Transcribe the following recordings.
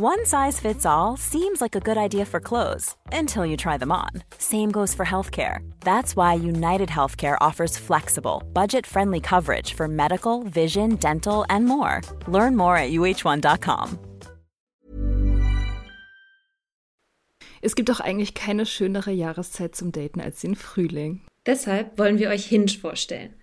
One size fits all seems like a good idea for clothes until you try them on. Same goes for healthcare. That's why United Healthcare offers flexible, budget friendly coverage for medical, vision, dental, and more. Learn more at uh1.com. Es gibt doch eigentlich keine schönere Jahreszeit zum Daten als den Frühling. Deshalb wollen wir euch Hinge vorstellen.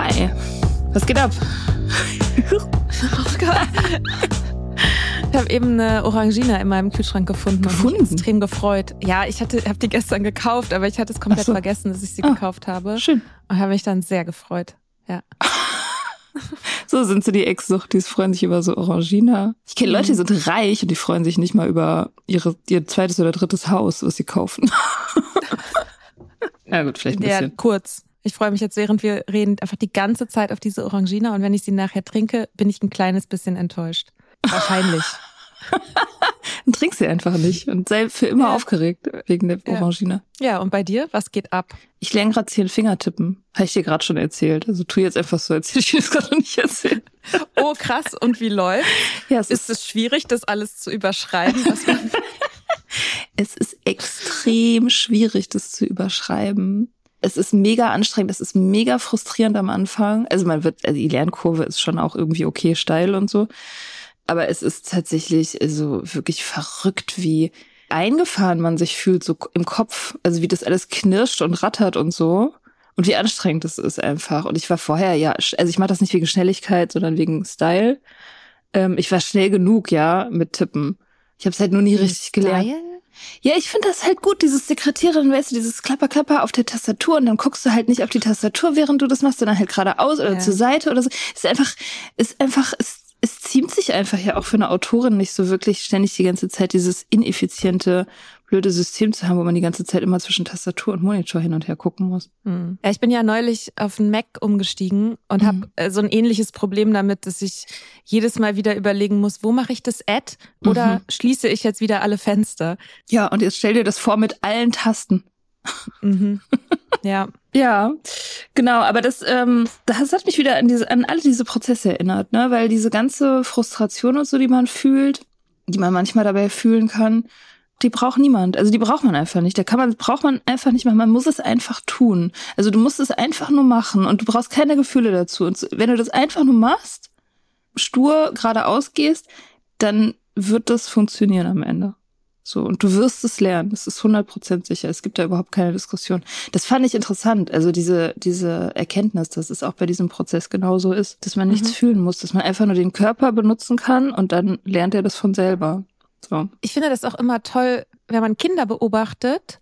Hi, was geht ab? Oh Gott. Ich habe eben eine Orangina in meinem Kühlschrank gefunden und Gefunden? mich extrem gefreut. Ja, ich hatte, habe die gestern gekauft, aber ich hatte es komplett so. vergessen, dass ich sie Ah, gekauft habe. Schön. Und habe mich dann sehr gefreut. Ja. So sind sie die Ex-Suchtis, freuen sich über so Orangina. Ich kenne Leute, die sind reich und die freuen sich nicht mal über ihre, ihr zweites oder drittes Haus, was sie kaufen. ja gut, vielleicht ein Ja, bisschen. kurz. Ich freue mich jetzt, während wir reden, einfach die ganze Zeit auf diese Orangina und wenn ich sie nachher trinke, bin ich ein kleines bisschen enttäuscht. Wahrscheinlich. Dann trink sie einfach nicht und sei für immer Ja. aufgeregt wegen der. Orangina. ja, und bei dir? Was geht ab? Ich lerne gerade zehn Fingertippen. Habe ich dir gerade schon erzählt. Also tu jetzt einfach so, als hätte ich dir das gerade noch nicht erzählt. Oh, krass. Und wie läuft? Ja, es Ist es schwierig, das alles zu überschreiben? Es ist extrem schwierig, das zu überschreiben. Es ist mega anstrengend, es ist mega frustrierend am Anfang. Also man wird, also die Lernkurve ist schon auch irgendwie okay steil und so. Aber es ist tatsächlich also wirklich verrückt, wie eingefahren man sich fühlt, so im Kopf. Also wie das alles knirscht und rattert und so. Und wie anstrengend es ist einfach. Und ich war vorher, ja, also ich mache das nicht wegen Schnelligkeit, sondern wegen Style. Ähm, ich war schnell genug, ja, mit Tippen. Ich habe es halt nur nie richtig gelernt. Style? Ja, ich finde das halt gut, dieses Sekretärin, weißt du, dieses Klapper-Klapper auf der Tastatur und dann guckst du halt nicht auf die Tastatur, während du das machst, sondern halt geradeaus oder Ja. zur Seite oder so. Ist einfach, ist einfach, es, es ziemt sich einfach ja auch für eine Autorin nicht so wirklich ständig die ganze Zeit dieses ineffiziente blöde System zu haben, wo man die ganze Zeit immer zwischen Tastatur und Monitor hin und her gucken muss. Hm. Ja, ich bin ja neulich auf einen Mac umgestiegen und Mhm. habe äh, so ein ähnliches Problem damit, dass ich jedes Mal wieder überlegen muss, wo mache ich das Ad oder Mhm. schließe ich jetzt wieder alle Fenster? Ja, und jetzt stell dir das vor mit allen Tasten. Mhm. ja. Ja, genau, aber das, ähm, das hat mich wieder an diese, an alle diese Prozesse erinnert, ne? Weil diese ganze Frustration und so, die man fühlt, die man manchmal dabei fühlen kann, die braucht niemand. Also die braucht man einfach nicht. Da kann man, braucht man einfach nicht machen. Man muss es einfach tun. Also du musst es einfach nur machen und du brauchst keine Gefühle dazu. Und wenn du das einfach nur machst, stur geradeaus gehst, dann wird das funktionieren am Ende. So, und du wirst es lernen. Das ist 100% sicher. Es gibt da überhaupt keine Diskussion. Das fand ich interessant. Also diese, diese Erkenntnis, dass es auch bei diesem Prozess genauso ist, dass man nichts fühlen muss, dass man einfach nur den Körper benutzen kann und dann lernt er das von selber. So. Ich finde das auch immer toll, wenn man Kinder beobachtet,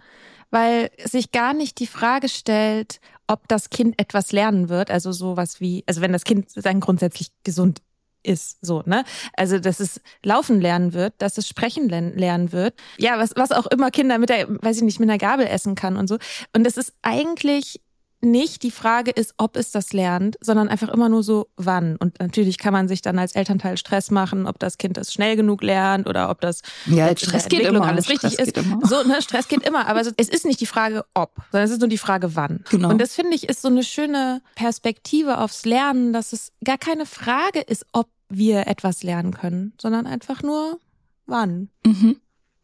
weil sich gar nicht die Frage stellt, ob das Kind etwas lernen wird. Also sowas wie, also wenn das Kind dann grundsätzlich gesund ist, so, ne? Also, dass es laufen lernen wird, dass es sprechen lernen wird. Ja, was, was auch immer Kinder mit der, weiß ich nicht, mit einer Gabel essen kann und so. Und das ist eigentlich nicht die Frage ist, ob es das lernt, sondern einfach immer nur so, wann. Und natürlich kann man sich dann als Elternteil Stress machen, ob das Kind das schnell genug lernt oder ob das Ja, Stress geht immer. alles Stress richtig geht ist. immer. So, ne, Stress geht immer, aber es ist nicht die Frage ob, sondern es ist nur die Frage wann. Genau. Und das finde ich ist so eine schöne Perspektive aufs Lernen, dass es gar keine Frage ist, ob wir etwas lernen können, sondern einfach nur wann. Mhm.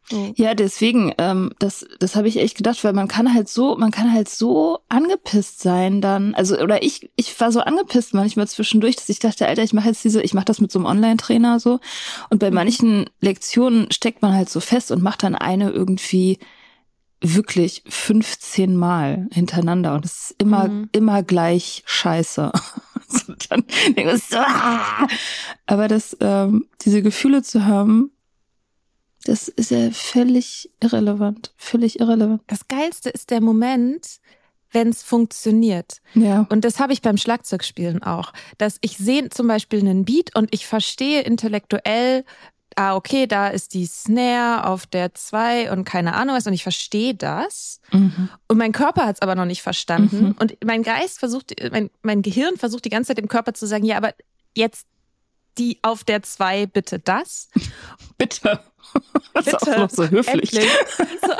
So. Ja, deswegen, ähm, das, das habe ich echt gedacht, weil man kann halt so, man kann halt so angepisst sein dann. Also, oder ich, ich war so angepisst manchmal zwischendurch, dass ich dachte, Alter, ich mache jetzt diese, ich mache das mit so einem Online-Trainer so. Und bei manchen Lektionen steckt man halt so fest und macht dann eine irgendwie wirklich 15 Mal hintereinander. Und es ist immer, Mhm. immer gleich scheiße. so, dann ich so, ah! Aber das, ähm, diese Gefühle zu haben, das ist ja völlig irrelevant. Völlig irrelevant. Das Geilste ist der Moment, wenn es funktioniert. Ja. Und das habe ich beim Schlagzeugspielen auch. Dass ich sehe zum Beispiel einen Beat und ich verstehe intellektuell, ah, okay, da ist die Snare auf der 2 und keine Ahnung was und ich verstehe das. Mhm. Und mein Körper hat es aber noch nicht verstanden. Mhm. Und mein Geist versucht, mein, mein Gehirn versucht die ganze Zeit dem Körper zu sagen, ja, aber jetzt die auf der 2 bitte das. Bitte. Das ist auch Bitte. noch so höflich. So.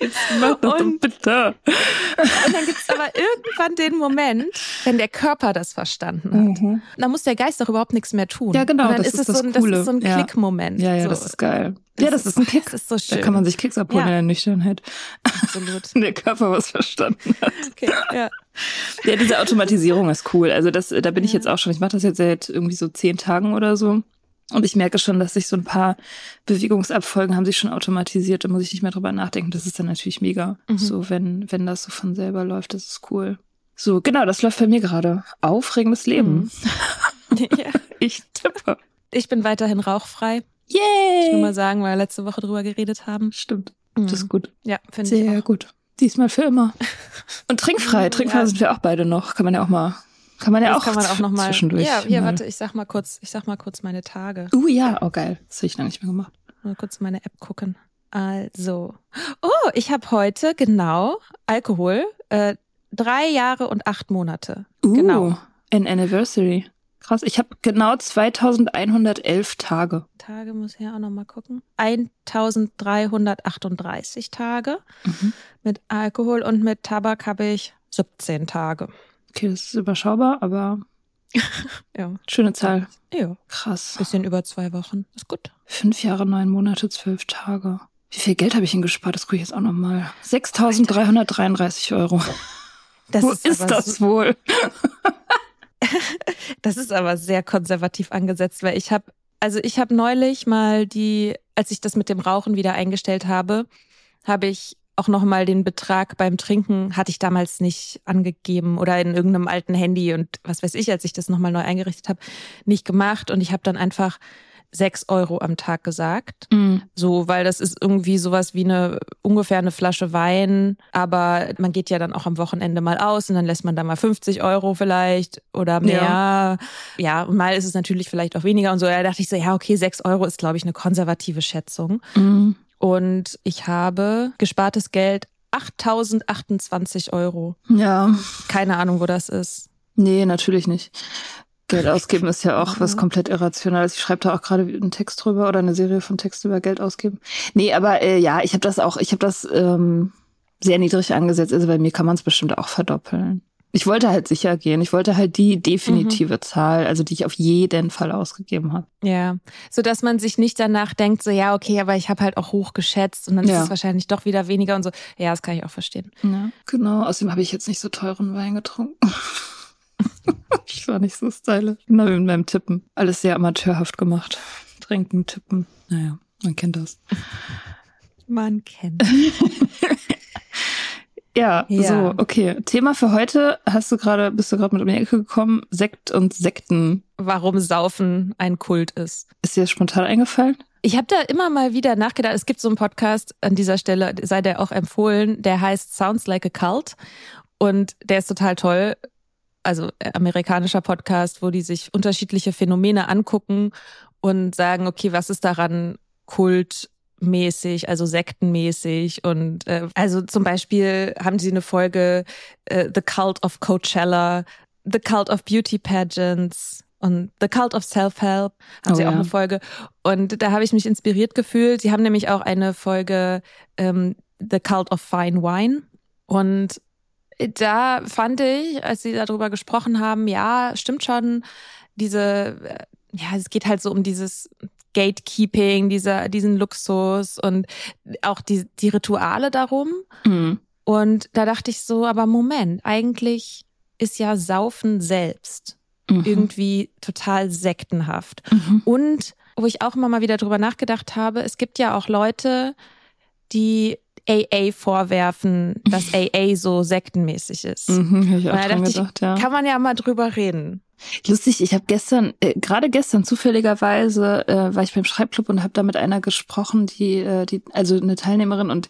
Jetzt mach das doch Und- bitte. Und dann gibt es aber irgendwann den Moment, wenn der Körper das verstanden hat. Dann muss der Geist doch überhaupt nichts mehr tun. Ja, genau, Und dann das ist, ist es das so ein, das Coole. ist so ein Ja. Klickmoment. Ja, ja, so. das ist geil. ja, das ist ein Kick. Das ist so Da schön. kann man sich Kicks abholen Ja. in der Nüchternheit. Absolut. Wenn der Körper was verstanden hat. Okay, ja. Ja, diese Automatisierung ist cool. Also das, da bin ich jetzt auch schon. Ich mache das jetzt seit irgendwie so zehn Tagen oder so. Und ich merke schon, dass sich so ein paar Bewegungsabfolgen haben sich schon automatisiert. Da muss ich nicht mehr drüber nachdenken. Das ist dann natürlich mega. Mhm. So, wenn, wenn das so von selber läuft, das ist cool. So, genau, das läuft bei mir gerade. Aufregendes Leben. ja. Ich tippe. Ich bin weiterhin rauchfrei. Ich will mal Yay! sagen, weil wir letzte Woche drüber geredet haben. Stimmt. Mhm. Das ist gut. Ja, finde ich Sehr gut. Diesmal für immer. Und trinkfrei. Trinkfrei Ja. sind wir auch beide noch. Kann man ja auch mal, kann man ja Das auch, kann man auch noch mal. zwischendurch. Ja, hier, mal. warte, ich sag mal kurz, ich sag mal kurz meine Tage. Uh, ja, oh geil. Das habe ich lange nicht mehr gemacht. Mal kurz meine App gucken. Also, oh, ich habe heute genau Alkohol, äh, drei Jahre und acht Monate. Uh, Genau. An Anniversary. Krass. Ich habe genau 2111 Tage. Tage muss ich ja auch noch mal gucken. 1338 Tage Mhm. mit Alkohol und mit Tabak habe ich 17 Tage. Okay, das ist überschaubar, aber Ja, schöne Zahl. ja, Krass. bisschen über zwei Wochen. Ist gut. Fünf Jahre, neun Monate, zwölf Tage. Wie viel Geld habe ich denn gespart? Das gucke ich jetzt auch noch mal. 6.333 Euro. Das Wo ist, ist, das so- wohl? Das ist aber sehr konservativ angesetzt, weil ich habe, also ich habe neulich mal die, als ich das mit dem Rauchen wieder eingestellt habe, habe ich auch noch mal den Betrag beim Trinken hatte ich damals nicht angegeben oder in irgendeinem alten Handy und was weiß ich, als ich das noch mal neu eingerichtet habe, nicht gemacht und ich habe dann einfach sechs Euro am Tag gesagt. Mhm. So, weil das ist irgendwie sowas wie eine ungefähr eine Flasche Wein, aber man geht ja dann auch am Wochenende mal aus und dann lässt man da mal 50 Euro vielleicht oder mehr. Ja, und mal ist es natürlich vielleicht auch weniger und so. Da dachte ich so, ja, okay, sechs Euro ist, glaube ich, eine konservative Schätzung. Mhm. Und ich habe gespartes Geld 8028 Euro. Ja. Keine Ahnung, wo das ist. Nee, natürlich nicht. Geld ausgeben ist ja auch was komplett Irrationales. Ich schreibe da auch gerade einen Text drüber oder eine Serie von Text über Geld ausgeben. Nee, aber äh, ja, ich habe das auch, ich habe das ähm, sehr niedrig angesetzt. Also bei mir kann man es bestimmt auch verdoppeln. Ich wollte halt sicher gehen. Ich wollte halt die definitive mhm. Zahl, also die ich auf jeden Fall ausgegeben habe. Ja, so dass man sich nicht danach denkt, so ja, okay, aber ich habe halt auch hoch geschätzt und dann ja. ist es wahrscheinlich doch wieder weniger und so. Ja, das kann ich auch verstehen. Ja, genau. Außerdem habe ich jetzt nicht so teuren Wein getrunken. ich war nicht so stylisch. Genau wie mit meinem Tippen. Alles sehr amateurhaft gemacht. Trinken, tippen. Naja, man kennt das. Man kennt. Ja, ja, so, okay. Thema für heute hast du gerade, bist du gerade mit um die Ecke gekommen, Sekt und Sekten. Warum Saufen ein Kult ist. Ist dir das spontan eingefallen? Ich habe da immer mal wieder nachgedacht. Es gibt so einen Podcast an dieser Stelle, sei der auch empfohlen, der heißt Sounds Like a Cult. Und der ist total toll. Also äh, amerikanischer Podcast, wo die sich unterschiedliche Phänomene angucken und sagen, okay, was ist daran Kult mäßig, also sektenmäßig und äh, also zum Beispiel haben sie eine Folge äh, The Cult of Coachella, The Cult of Beauty Pageants und The Cult of Self-Help haben oh, sie auch ja. eine Folge und da habe ich mich inspiriert gefühlt. Sie haben nämlich auch eine Folge ähm, The Cult of Fine Wine und da fand ich, als sie darüber gesprochen haben, ja, stimmt schon, diese äh, ja, es geht halt so um dieses Gatekeeping, dieser, diesen Luxus und auch die, die Rituale darum. Mhm. Und da dachte ich so, aber Moment, eigentlich ist ja Saufen selbst mhm. irgendwie total sektenhaft. Mhm. Und wo ich auch immer mal wieder drüber nachgedacht habe, es gibt ja auch Leute, die AA vorwerfen, dass AA so sektenmäßig ist. Mhm, ich auch da gedacht, ich, ja. kann man ja mal drüber reden. Lustig, ich habe gestern, äh, gerade gestern zufälligerweise, äh, war ich beim Schreibclub und habe da mit einer gesprochen, die, äh, die, also eine Teilnehmerin und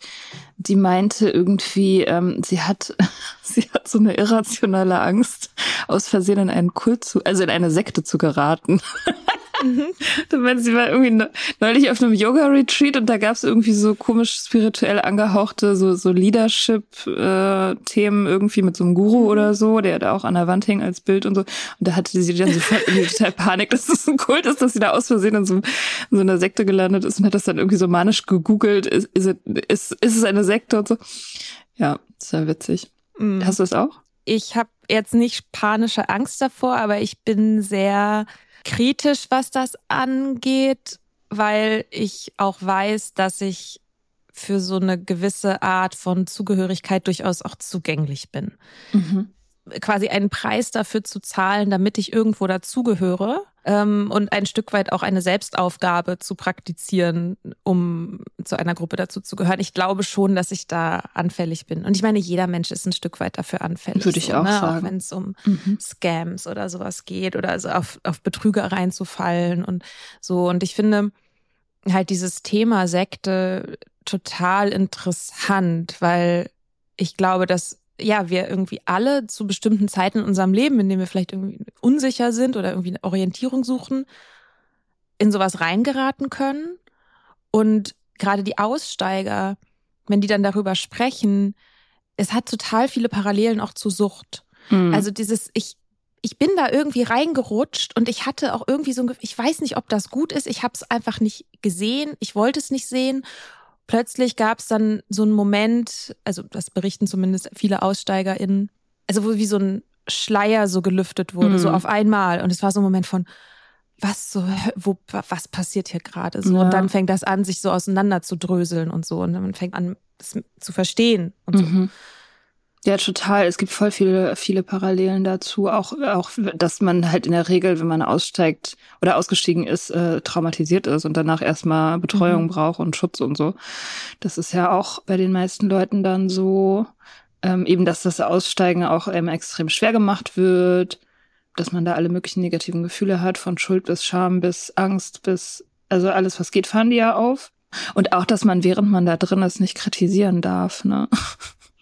die meinte irgendwie, ähm, sie hat, sie hat so eine irrationale Angst, aus Versehen in einen Kult zu, also in eine Sekte zu geraten. Mhm. sie war irgendwie neulich auf einem Yoga-Retreat und da gab es irgendwie so komisch spirituell angehauchte, so, so Leadership-Themen äh, irgendwie mit so einem Guru mhm. oder so, der da auch an der Wand hing als Bild und so. Und da hatte sie dann sofort irgendwie total Panik, dass das ein Kult ist, dass sie da aus Versehen in so, in so einer Sekte gelandet ist und hat das dann irgendwie so manisch gegoogelt. Ist, ist, ist, ist es eine Sekte und so? Ja, ist ja witzig. Mhm. Hast du es auch? Ich habe jetzt nicht panische Angst davor, aber ich bin sehr kritisch, was das angeht, weil ich auch weiß, dass ich für so eine gewisse Art von Zugehörigkeit durchaus auch zugänglich bin. Mhm quasi einen Preis dafür zu zahlen, damit ich irgendwo dazugehöre ähm, und ein Stück weit auch eine Selbstaufgabe zu praktizieren, um zu einer Gruppe dazu zu gehören. Ich glaube schon, dass ich da anfällig bin. Und ich meine, jeder Mensch ist ein Stück weit dafür anfällig. Würde ich so, auch ne? sagen. Auch wenn es um mhm. Scams oder sowas geht oder also auf, auf Betrüger reinzufallen und so. Und ich finde halt dieses Thema Sekte total interessant, weil ich glaube, dass ja, wir irgendwie alle zu bestimmten Zeiten in unserem Leben, in denen wir vielleicht irgendwie unsicher sind oder irgendwie eine Orientierung suchen, in sowas reingeraten können. Und gerade die Aussteiger, wenn die dann darüber sprechen, es hat total viele Parallelen auch zu Sucht. Mhm. Also dieses, ich, ich bin da irgendwie reingerutscht und ich hatte auch irgendwie so ein, ich weiß nicht, ob das gut ist, ich habe es einfach nicht gesehen, ich wollte es nicht sehen plötzlich gab es dann so einen Moment, also das berichten zumindest viele AussteigerInnen, also wo wie so ein Schleier so gelüftet wurde, mhm. so auf einmal. Und es war so ein Moment von, was so, wo, was passiert hier gerade so? Ja. Und dann fängt das an, sich so auseinander zu dröseln und so. Und man fängt an, das zu verstehen und so. Mhm. Ja, total. Es gibt voll viele, viele Parallelen dazu. Auch, auch, dass man halt in der Regel, wenn man aussteigt oder ausgestiegen ist, äh, traumatisiert ist und danach erstmal Betreuung mhm. braucht und Schutz und so. Das ist ja auch bei den meisten Leuten dann so, ähm, eben, dass das Aussteigen auch ähm, extrem schwer gemacht wird, dass man da alle möglichen negativen Gefühle hat, von Schuld bis Scham bis Angst bis, also alles, was geht, fahren die ja auf. Und auch, dass man, während man da drin ist, nicht kritisieren darf, ne?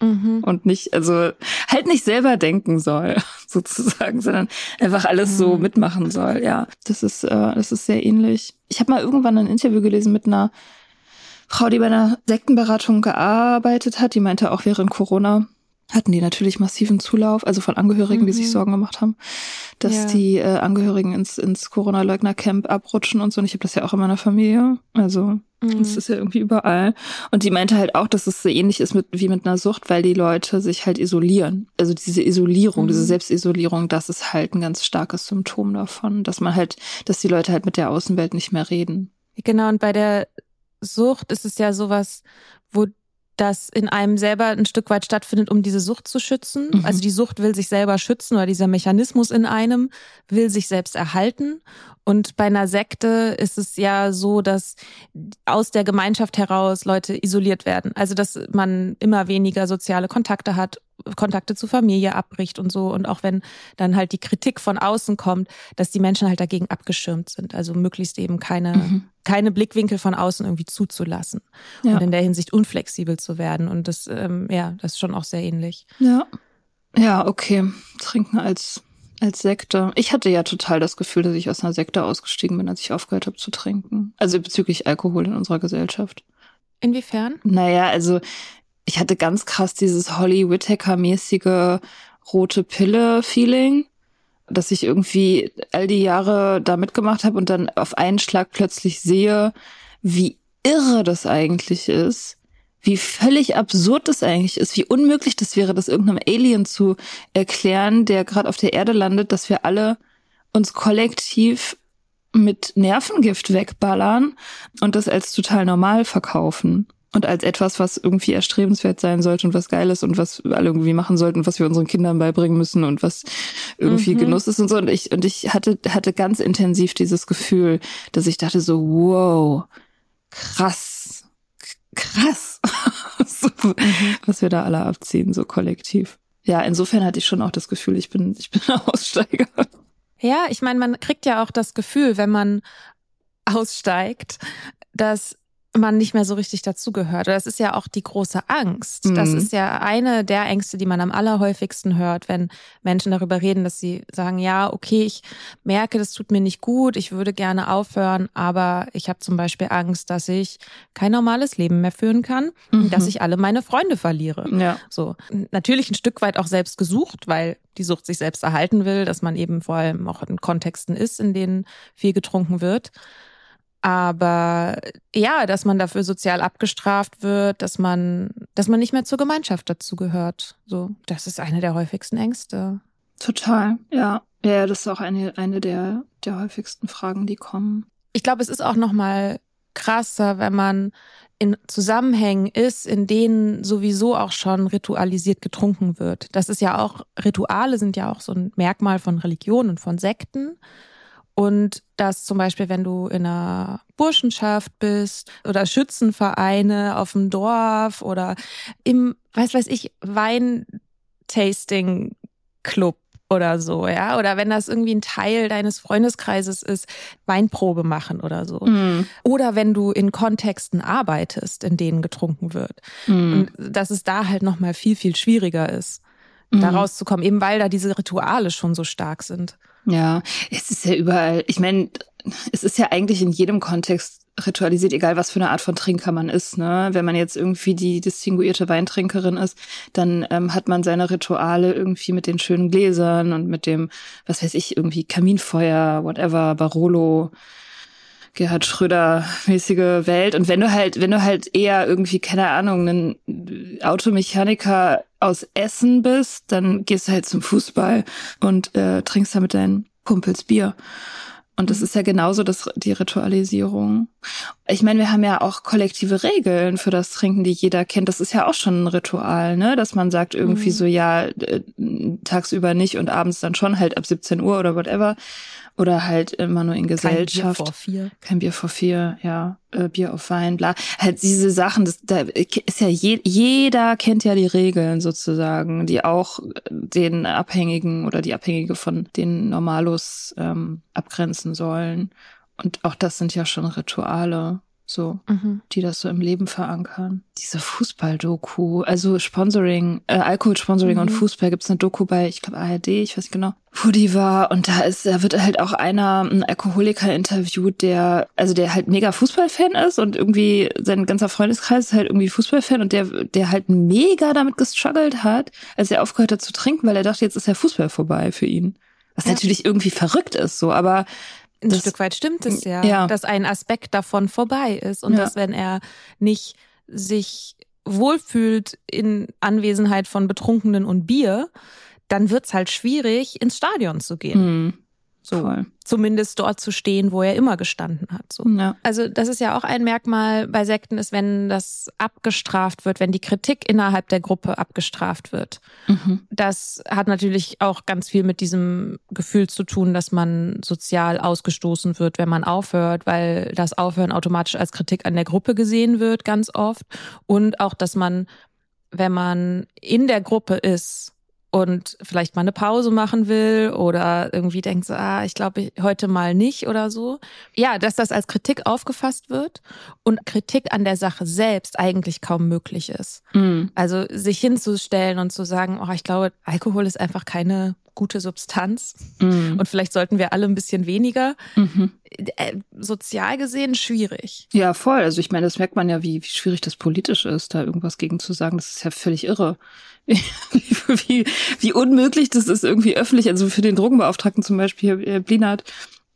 Mhm. Und nicht, also halt nicht selber denken soll, sozusagen, sondern einfach alles mhm. so mitmachen soll. Ja, das ist, äh, das ist sehr ähnlich. Ich habe mal irgendwann ein Interview gelesen mit einer Frau, die bei einer Sektenberatung gearbeitet hat, die meinte auch während Corona hatten die natürlich massiven Zulauf, also von Angehörigen, mhm. die sich mhm. Sorgen gemacht haben, dass ja. die äh, Angehörigen ins, ins Corona-Leugner-Camp abrutschen und so. Und ich habe das ja auch in meiner Familie. Also mhm. das ist ja irgendwie überall. Und die meinte halt auch, dass es so ähnlich ist mit, wie mit einer Sucht, weil die Leute sich halt isolieren. Also diese Isolierung, mhm. diese Selbstisolierung, das ist halt ein ganz starkes Symptom davon, dass man halt, dass die Leute halt mit der Außenwelt nicht mehr reden. Genau, und bei der Sucht ist es ja sowas, wo das in einem selber ein Stück weit stattfindet, um diese Sucht zu schützen. Mhm. Also die Sucht will sich selber schützen oder dieser Mechanismus in einem will sich selbst erhalten. Und bei einer Sekte ist es ja so, dass aus der Gemeinschaft heraus Leute isoliert werden. Also dass man immer weniger soziale Kontakte hat Kontakte zur Familie abbricht und so. Und auch wenn dann halt die Kritik von außen kommt, dass die Menschen halt dagegen abgeschirmt sind. Also möglichst eben keine, mhm. keine Blickwinkel von außen irgendwie zuzulassen. Ja. Und in der Hinsicht unflexibel zu werden. Und das, ähm, ja, das ist schon auch sehr ähnlich. Ja. Ja, okay. Trinken als, als Sekte. Ich hatte ja total das Gefühl, dass ich aus einer Sekte ausgestiegen bin, als ich aufgehört habe zu trinken. Also bezüglich Alkohol in unserer Gesellschaft. Inwiefern? Naja, also ich hatte ganz krass dieses Holly Whittaker-mäßige rote Pille-Feeling, dass ich irgendwie all die Jahre da mitgemacht habe und dann auf einen Schlag plötzlich sehe, wie irre das eigentlich ist, wie völlig absurd das eigentlich ist, wie unmöglich das wäre, das irgendeinem Alien zu erklären, der gerade auf der Erde landet, dass wir alle uns kollektiv mit Nervengift wegballern und das als total normal verkaufen und als etwas, was irgendwie erstrebenswert sein sollte und was geil ist und was wir alle irgendwie machen sollten, was wir unseren Kindern beibringen müssen und was irgendwie mhm. Genuss ist und so. Und ich, und ich hatte, hatte ganz intensiv dieses Gefühl, dass ich dachte so, wow, krass, krass, so, mhm. was wir da alle abziehen, so kollektiv. Ja, insofern hatte ich schon auch das Gefühl, ich bin, ich bin Aussteiger. Ja, ich meine, man kriegt ja auch das Gefühl, wenn man aussteigt, dass man nicht mehr so richtig dazugehört. Das ist ja auch die große Angst. Mhm. Das ist ja eine der Ängste, die man am allerhäufigsten hört, wenn Menschen darüber reden, dass sie sagen, ja, okay, ich merke, das tut mir nicht gut, ich würde gerne aufhören, aber ich habe zum Beispiel Angst, dass ich kein normales Leben mehr führen kann mhm. dass ich alle meine Freunde verliere. Ja. So. Natürlich ein Stück weit auch selbst gesucht, weil die Sucht sich selbst erhalten will, dass man eben vor allem auch in Kontexten ist, in denen viel getrunken wird. Aber ja, dass man dafür sozial abgestraft wird, dass man, dass man nicht mehr zur Gemeinschaft dazugehört. So, das ist eine der häufigsten Ängste. Total, ja. Ja, das ist auch eine, eine der, der häufigsten Fragen, die kommen. Ich glaube, es ist auch nochmal krasser, wenn man in Zusammenhängen ist, in denen sowieso auch schon ritualisiert getrunken wird. Das ist ja auch, Rituale sind ja auch so ein Merkmal von Religion und von Sekten. Und dass zum Beispiel, wenn du in einer Burschenschaft bist oder Schützenvereine auf dem Dorf oder im, weiß weiß ich, Weintasting-Club oder so, ja, oder wenn das irgendwie ein Teil deines Freundeskreises ist, Weinprobe machen oder so. Mm. Oder wenn du in Kontexten arbeitest, in denen getrunken wird. Mm. Und dass es da halt nochmal viel, viel schwieriger ist, mm. da rauszukommen, eben weil da diese Rituale schon so stark sind. Ja, es ist ja überall, ich meine, es ist ja eigentlich in jedem Kontext ritualisiert, egal was für eine Art von Trinker man ist. Ne? Wenn man jetzt irgendwie die distinguierte Weintrinkerin ist, dann ähm, hat man seine Rituale irgendwie mit den schönen Gläsern und mit dem, was weiß ich, irgendwie Kaminfeuer, whatever, Barolo, Gerhard Schröder mäßige Welt. Und wenn du halt, wenn du halt eher irgendwie, keine Ahnung, ein Automechaniker aus Essen bist, dann gehst du halt zum Fußball und äh, trinkst da mit deinen Kumpels Bier. Und das mhm. ist ja genauso das, die Ritualisierung. Ich meine, wir haben ja auch kollektive Regeln für das Trinken, die jeder kennt. Das ist ja auch schon ein Ritual, ne? Dass man sagt irgendwie mhm. so, ja, äh, tagsüber nicht und abends dann schon halt ab 17 Uhr oder whatever. Oder halt immer nur in Gesellschaft. Kein Bier vor vier. Kein Bier vor vier, ja. Äh, Bier auf Wein, bla. Halt diese Sachen, das, da ist ja je, jeder kennt ja die Regeln sozusagen, die auch den Abhängigen oder die Abhängige von den Normalos ähm, abgrenzen sollen. Und auch das sind ja schon Rituale. So, mhm. die das so im Leben verankern. Diese Fußball-Doku, also Sponsoring, äh, Alkohol-Sponsoring mhm. und Fußball gibt's eine Doku bei, ich glaube ARD, ich weiß nicht genau, wo die war. Und da ist, da wird halt auch einer, ein Alkoholiker interviewt, der, also der halt mega Fußballfan ist und irgendwie sein ganzer Freundeskreis ist halt irgendwie Fußballfan und der, der halt mega damit gestruggelt hat, als er aufgehört hat zu trinken, weil er dachte, jetzt ist der Fußball vorbei für ihn. Was ja. natürlich irgendwie verrückt ist, so, aber ein das, Stück weit stimmt es ja, ja, dass ein Aspekt davon vorbei ist und ja. dass wenn er nicht sich wohlfühlt in Anwesenheit von Betrunkenen und Bier, dann wird's halt schwierig, ins Stadion zu gehen. Mhm. So. Voll. Zumindest dort zu stehen, wo er immer gestanden hat. So. Ja. Also das ist ja auch ein Merkmal bei Sekten, ist, wenn das abgestraft wird, wenn die Kritik innerhalb der Gruppe abgestraft wird. Mhm. Das hat natürlich auch ganz viel mit diesem Gefühl zu tun, dass man sozial ausgestoßen wird, wenn man aufhört, weil das Aufhören automatisch als Kritik an der Gruppe gesehen wird, ganz oft. Und auch, dass man, wenn man in der Gruppe ist, und vielleicht mal eine Pause machen will oder irgendwie denkt so, ah, ich glaube heute mal nicht oder so. Ja, dass das als Kritik aufgefasst wird und Kritik an der Sache selbst eigentlich kaum möglich ist. Mhm. Also sich hinzustellen und zu sagen, oh, ich glaube, Alkohol ist einfach keine gute Substanz mhm. und vielleicht sollten wir alle ein bisschen weniger. Mhm. Äh, sozial gesehen schwierig. Ja, voll. Also ich meine, das merkt man ja, wie, wie schwierig das politisch ist, da irgendwas gegen zu sagen. Das ist ja völlig irre. wie, wie unmöglich das ist, irgendwie öffentlich, also für den Drogenbeauftragten zum Beispiel, Herr Blinert,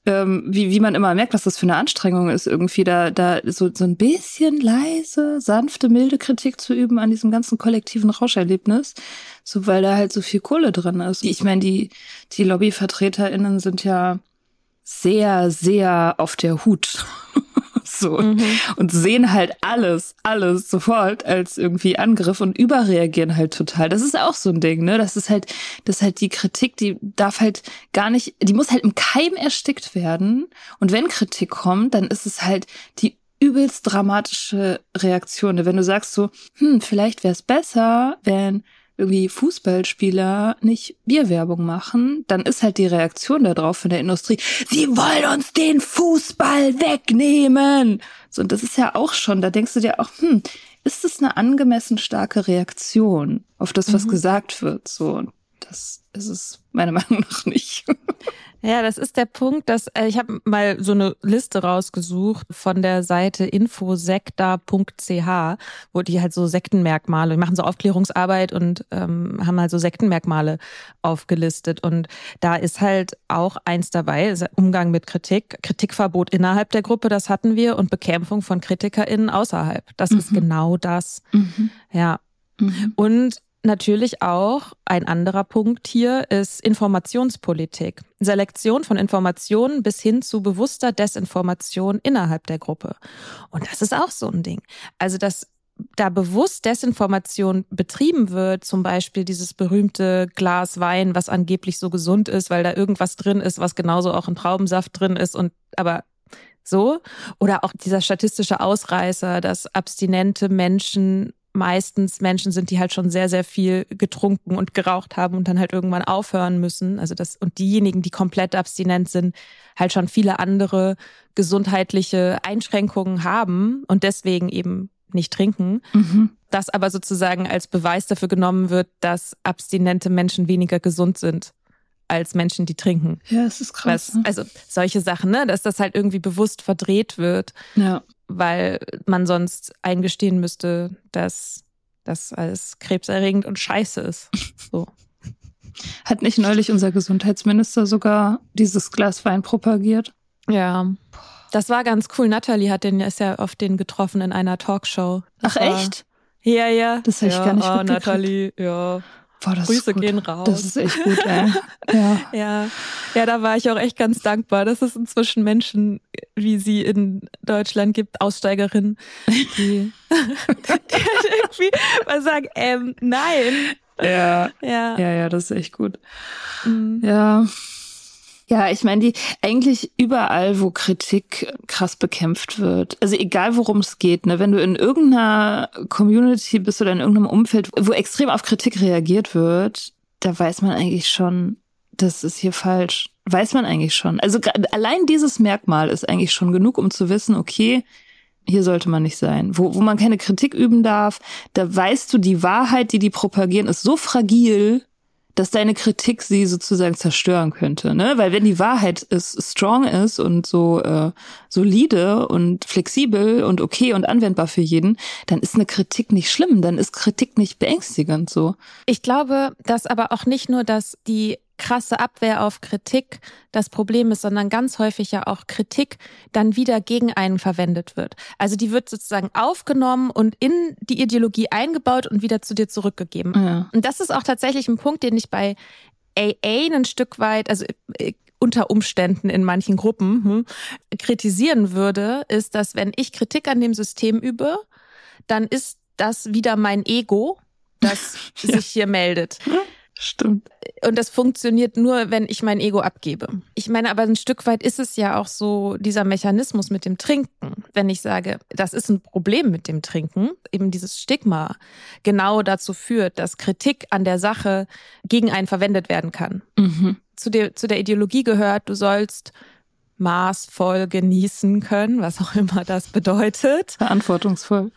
ähm, wie, wie man immer merkt, was das für eine Anstrengung ist, irgendwie da, da so, so ein bisschen leise, sanfte, milde Kritik zu üben an diesem ganzen kollektiven Rauscherlebnis, so weil da halt so viel Kohle drin ist. Ich meine, die, die LobbyvertreterInnen sind ja sehr, sehr auf der Hut so mhm. und sehen halt alles, alles sofort als irgendwie Angriff und überreagieren halt total. Das ist auch so ein Ding, ne? Das ist halt, das ist halt die Kritik, die darf halt gar nicht, die muss halt im Keim erstickt werden. Und wenn Kritik kommt, dann ist es halt die übelst dramatische Reaktion. Wenn du sagst so, hm, vielleicht wäre es besser, wenn irgendwie Fußballspieler nicht Bierwerbung machen, dann ist halt die Reaktion darauf von der Industrie, sie wollen uns den Fußball wegnehmen. So, und das ist ja auch schon, da denkst du dir auch, hm, ist das eine angemessen starke Reaktion auf das, was mhm. gesagt wird? So, das ist es meiner Meinung nach nicht. Ja, das ist der Punkt, dass äh, ich habe mal so eine Liste rausgesucht von der Seite infosekta.ch, wo die halt so Sektenmerkmale, die machen so Aufklärungsarbeit und ähm, haben halt so Sektenmerkmale aufgelistet. Und da ist halt auch eins dabei, Umgang mit Kritik, Kritikverbot innerhalb der Gruppe, das hatten wir, und Bekämpfung von KritikerInnen außerhalb. Das mhm. ist genau das. Mhm. Ja. Mhm. Und Natürlich auch ein anderer Punkt hier ist Informationspolitik. Selektion von Informationen bis hin zu bewusster Desinformation innerhalb der Gruppe. Und das ist auch so ein Ding. Also, dass da bewusst Desinformation betrieben wird, zum Beispiel dieses berühmte Glas Wein, was angeblich so gesund ist, weil da irgendwas drin ist, was genauso auch in Traubensaft drin ist und aber so. Oder auch dieser statistische Ausreißer, dass abstinente Menschen meistens Menschen sind, die halt schon sehr, sehr viel getrunken und geraucht haben und dann halt irgendwann aufhören müssen. Also das, und diejenigen, die komplett abstinent sind, halt schon viele andere gesundheitliche Einschränkungen haben und deswegen eben nicht trinken. Mhm. Das aber sozusagen als Beweis dafür genommen wird, dass abstinente Menschen weniger gesund sind als Menschen, die trinken. Ja, es ist krass. Was, ne? Also solche Sachen, ne, dass das halt irgendwie bewusst verdreht wird. Ja weil man sonst eingestehen müsste, dass das alles krebserregend und scheiße ist. So. Hat nicht neulich unser Gesundheitsminister sogar dieses Glas Wein propagiert? Ja. Das war ganz cool. Natalie hat den, ist ja auf den getroffen in einer Talkshow. Das Ach war, echt? Ja, ja. Das habe ich ja, gar nicht oh, Natalie, ja. Boah, das Grüße ist gehen raus. Das ist echt gut, ey. ja. ja. Ja, da war ich auch echt ganz dankbar, dass es inzwischen Menschen, wie sie in Deutschland gibt, Aussteigerinnen, die, die halt irgendwie mal sagen, ähm, nein. Ja. Ja. Ja, ja, das ist echt gut. Mhm. Ja. Ja, ich meine, die eigentlich überall, wo Kritik krass bekämpft wird, also egal worum es geht, ne, wenn du in irgendeiner Community bist oder in irgendeinem Umfeld, wo extrem auf Kritik reagiert wird, da weiß man eigentlich schon, das ist hier falsch. Weiß man eigentlich schon. Also allein dieses Merkmal ist eigentlich schon genug, um zu wissen, okay, hier sollte man nicht sein, wo, wo man keine Kritik üben darf, da weißt du, die Wahrheit, die die propagieren, ist so fragil, dass deine Kritik sie sozusagen zerstören könnte, ne? Weil wenn die Wahrheit ist, strong ist und so äh, solide und flexibel und okay und anwendbar für jeden, dann ist eine Kritik nicht schlimm, dann ist Kritik nicht beängstigend so. Ich glaube, dass aber auch nicht nur, dass die krasse Abwehr auf Kritik das Problem ist, sondern ganz häufig ja auch Kritik dann wieder gegen einen verwendet wird. Also die wird sozusagen aufgenommen und in die Ideologie eingebaut und wieder zu dir zurückgegeben. Ja. Und das ist auch tatsächlich ein Punkt, den ich bei AA ein Stück weit, also äh, unter Umständen in manchen Gruppen hm, kritisieren würde, ist, dass wenn ich Kritik an dem System übe, dann ist das wieder mein Ego, das ja. sich hier meldet. Stimmt. Und das funktioniert nur, wenn ich mein Ego abgebe. Ich meine, aber ein Stück weit ist es ja auch so dieser Mechanismus mit dem Trinken. Wenn ich sage, das ist ein Problem mit dem Trinken, eben dieses Stigma genau dazu führt, dass Kritik an der Sache gegen einen verwendet werden kann. Mhm. Zu, der, zu der Ideologie gehört, du sollst maßvoll genießen können, was auch immer das bedeutet. Verantwortungsvoll.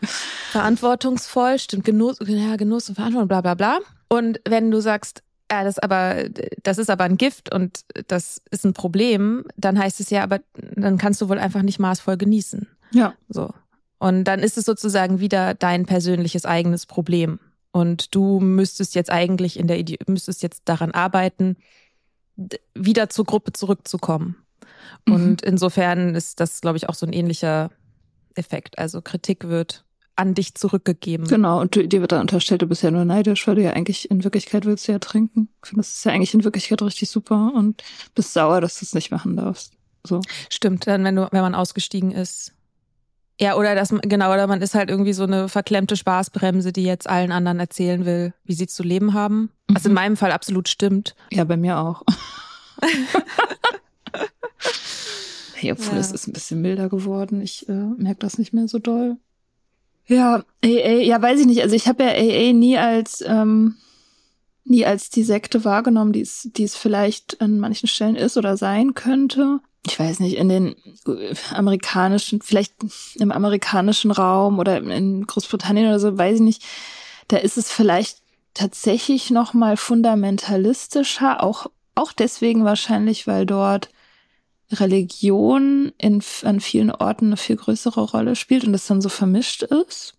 Verantwortungsvoll, stimmt, Genuss, ja, Genuss und Verantwortung, bla bla bla. Und wenn du sagst, ja, das aber, das ist aber ein Gift und das ist ein Problem, dann heißt es ja, aber dann kannst du wohl einfach nicht maßvoll genießen. Ja. So. Und dann ist es sozusagen wieder dein persönliches eigenes Problem. Und du müsstest jetzt eigentlich in der Idee, müsstest jetzt daran arbeiten, wieder zur Gruppe zurückzukommen. Mhm. Und insofern ist das, glaube ich, auch so ein ähnlicher Effekt. Also Kritik wird an dich zurückgegeben. Genau, und dir wird dann unterstellt, du bist ja nur neidisch, weil du ja eigentlich in Wirklichkeit willst du ja trinken. Ich finde, das ist ja eigentlich in Wirklichkeit richtig super und bist sauer, dass du es nicht machen darfst. So. Stimmt, dann wenn du, wenn man ausgestiegen ist. Ja, oder das, genau, oder man ist halt irgendwie so eine verklemmte Spaßbremse, die jetzt allen anderen erzählen will, wie sie zu leben haben. Was in mhm. meinem Fall absolut stimmt. Ja, bei mir auch. hey, obwohl ja. es ist ein bisschen milder geworden. Ich äh, merke das nicht mehr so doll. Ja, AA, ja, weiß ich nicht. Also ich habe ja AA nie als ähm, nie als die Sekte wahrgenommen, die es, die es vielleicht an manchen Stellen ist oder sein könnte. Ich weiß nicht, in den äh, amerikanischen, vielleicht im amerikanischen Raum oder in Großbritannien oder so, weiß ich nicht. Da ist es vielleicht tatsächlich noch mal fundamentalistischer, auch auch deswegen wahrscheinlich, weil dort Religion in, an vielen Orten eine viel größere Rolle spielt und das dann so vermischt ist.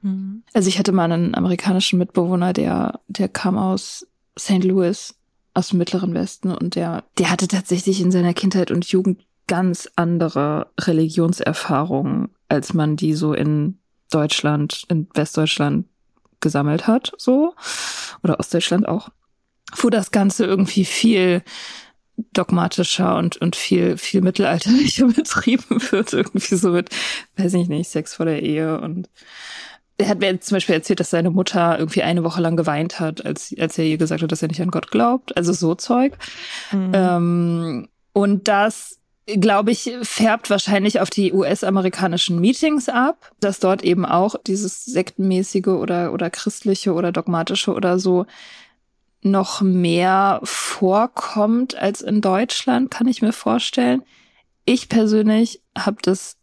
Mhm. Also ich hatte mal einen amerikanischen Mitbewohner, der, der kam aus St. Louis, aus dem Mittleren Westen und der, der hatte tatsächlich in seiner Kindheit und Jugend ganz andere Religionserfahrungen, als man die so in Deutschland, in Westdeutschland gesammelt hat, so. Oder Ostdeutschland auch. Wo das Ganze irgendwie viel dogmatischer und, und viel, viel mittelalterlicher betrieben wird. Irgendwie so mit, weiß ich nicht, Sex vor der Ehe und er hat mir zum Beispiel erzählt, dass seine Mutter irgendwie eine Woche lang geweint hat, als, als er ihr gesagt hat, dass er nicht an Gott glaubt. Also so Zeug. Mhm. Ähm, und das, glaube ich, färbt wahrscheinlich auf die US-amerikanischen Meetings ab, dass dort eben auch dieses sektenmäßige oder, oder christliche oder dogmatische oder so noch mehr vorkommt als in Deutschland, kann ich mir vorstellen. Ich persönlich habe das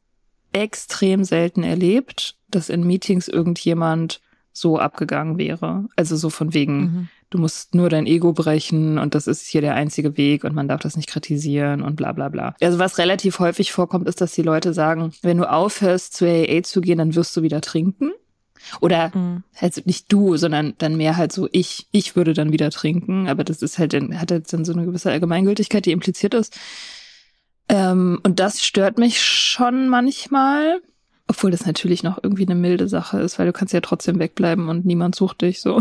extrem selten erlebt, dass in Meetings irgendjemand so abgegangen wäre. Also so von wegen, mhm. du musst nur dein Ego brechen und das ist hier der einzige Weg und man darf das nicht kritisieren und bla bla bla. Also was relativ häufig vorkommt, ist, dass die Leute sagen, wenn du aufhörst zu AA zu gehen, dann wirst du wieder trinken. Oder mhm. halt nicht du, sondern dann mehr halt so ich, ich würde dann wieder trinken. Aber das ist halt, dann, hat jetzt dann so eine gewisse Allgemeingültigkeit, die impliziert ist. Ähm, und das stört mich schon manchmal. Obwohl das natürlich noch irgendwie eine milde Sache ist, weil du kannst ja trotzdem wegbleiben und niemand sucht dich so.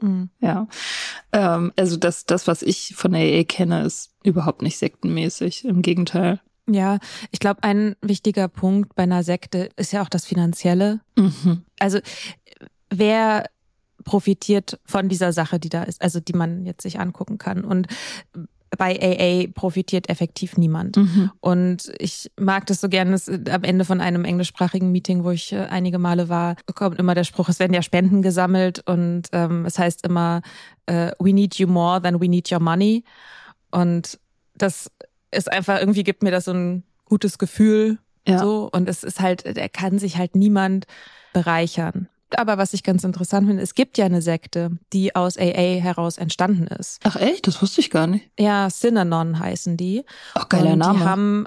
Mhm. Ja. Ähm, also das, das, was ich von der AA kenne, ist überhaupt nicht sektenmäßig. Im Gegenteil. Ja, ich glaube, ein wichtiger Punkt bei einer Sekte ist ja auch das Finanzielle. Mhm. Also wer profitiert von dieser Sache, die da ist, also die man jetzt sich angucken kann. Und bei AA profitiert effektiv niemand. Mhm. Und ich mag das so gerne, dass am Ende von einem englischsprachigen Meeting, wo ich äh, einige Male war, kommt immer der Spruch, es werden ja Spenden gesammelt und ähm, es heißt immer, uh, we need you more than we need your money. Und das ist einfach, irgendwie gibt mir das so ein gutes Gefühl. Ja. So, und es ist halt, er kann sich halt niemand bereichern. Aber was ich ganz interessant finde, es gibt ja eine Sekte, die aus AA heraus entstanden ist. Ach echt? Das wusste ich gar nicht. Ja, Synanon heißen die. Ach, geiler und Name. Die haben,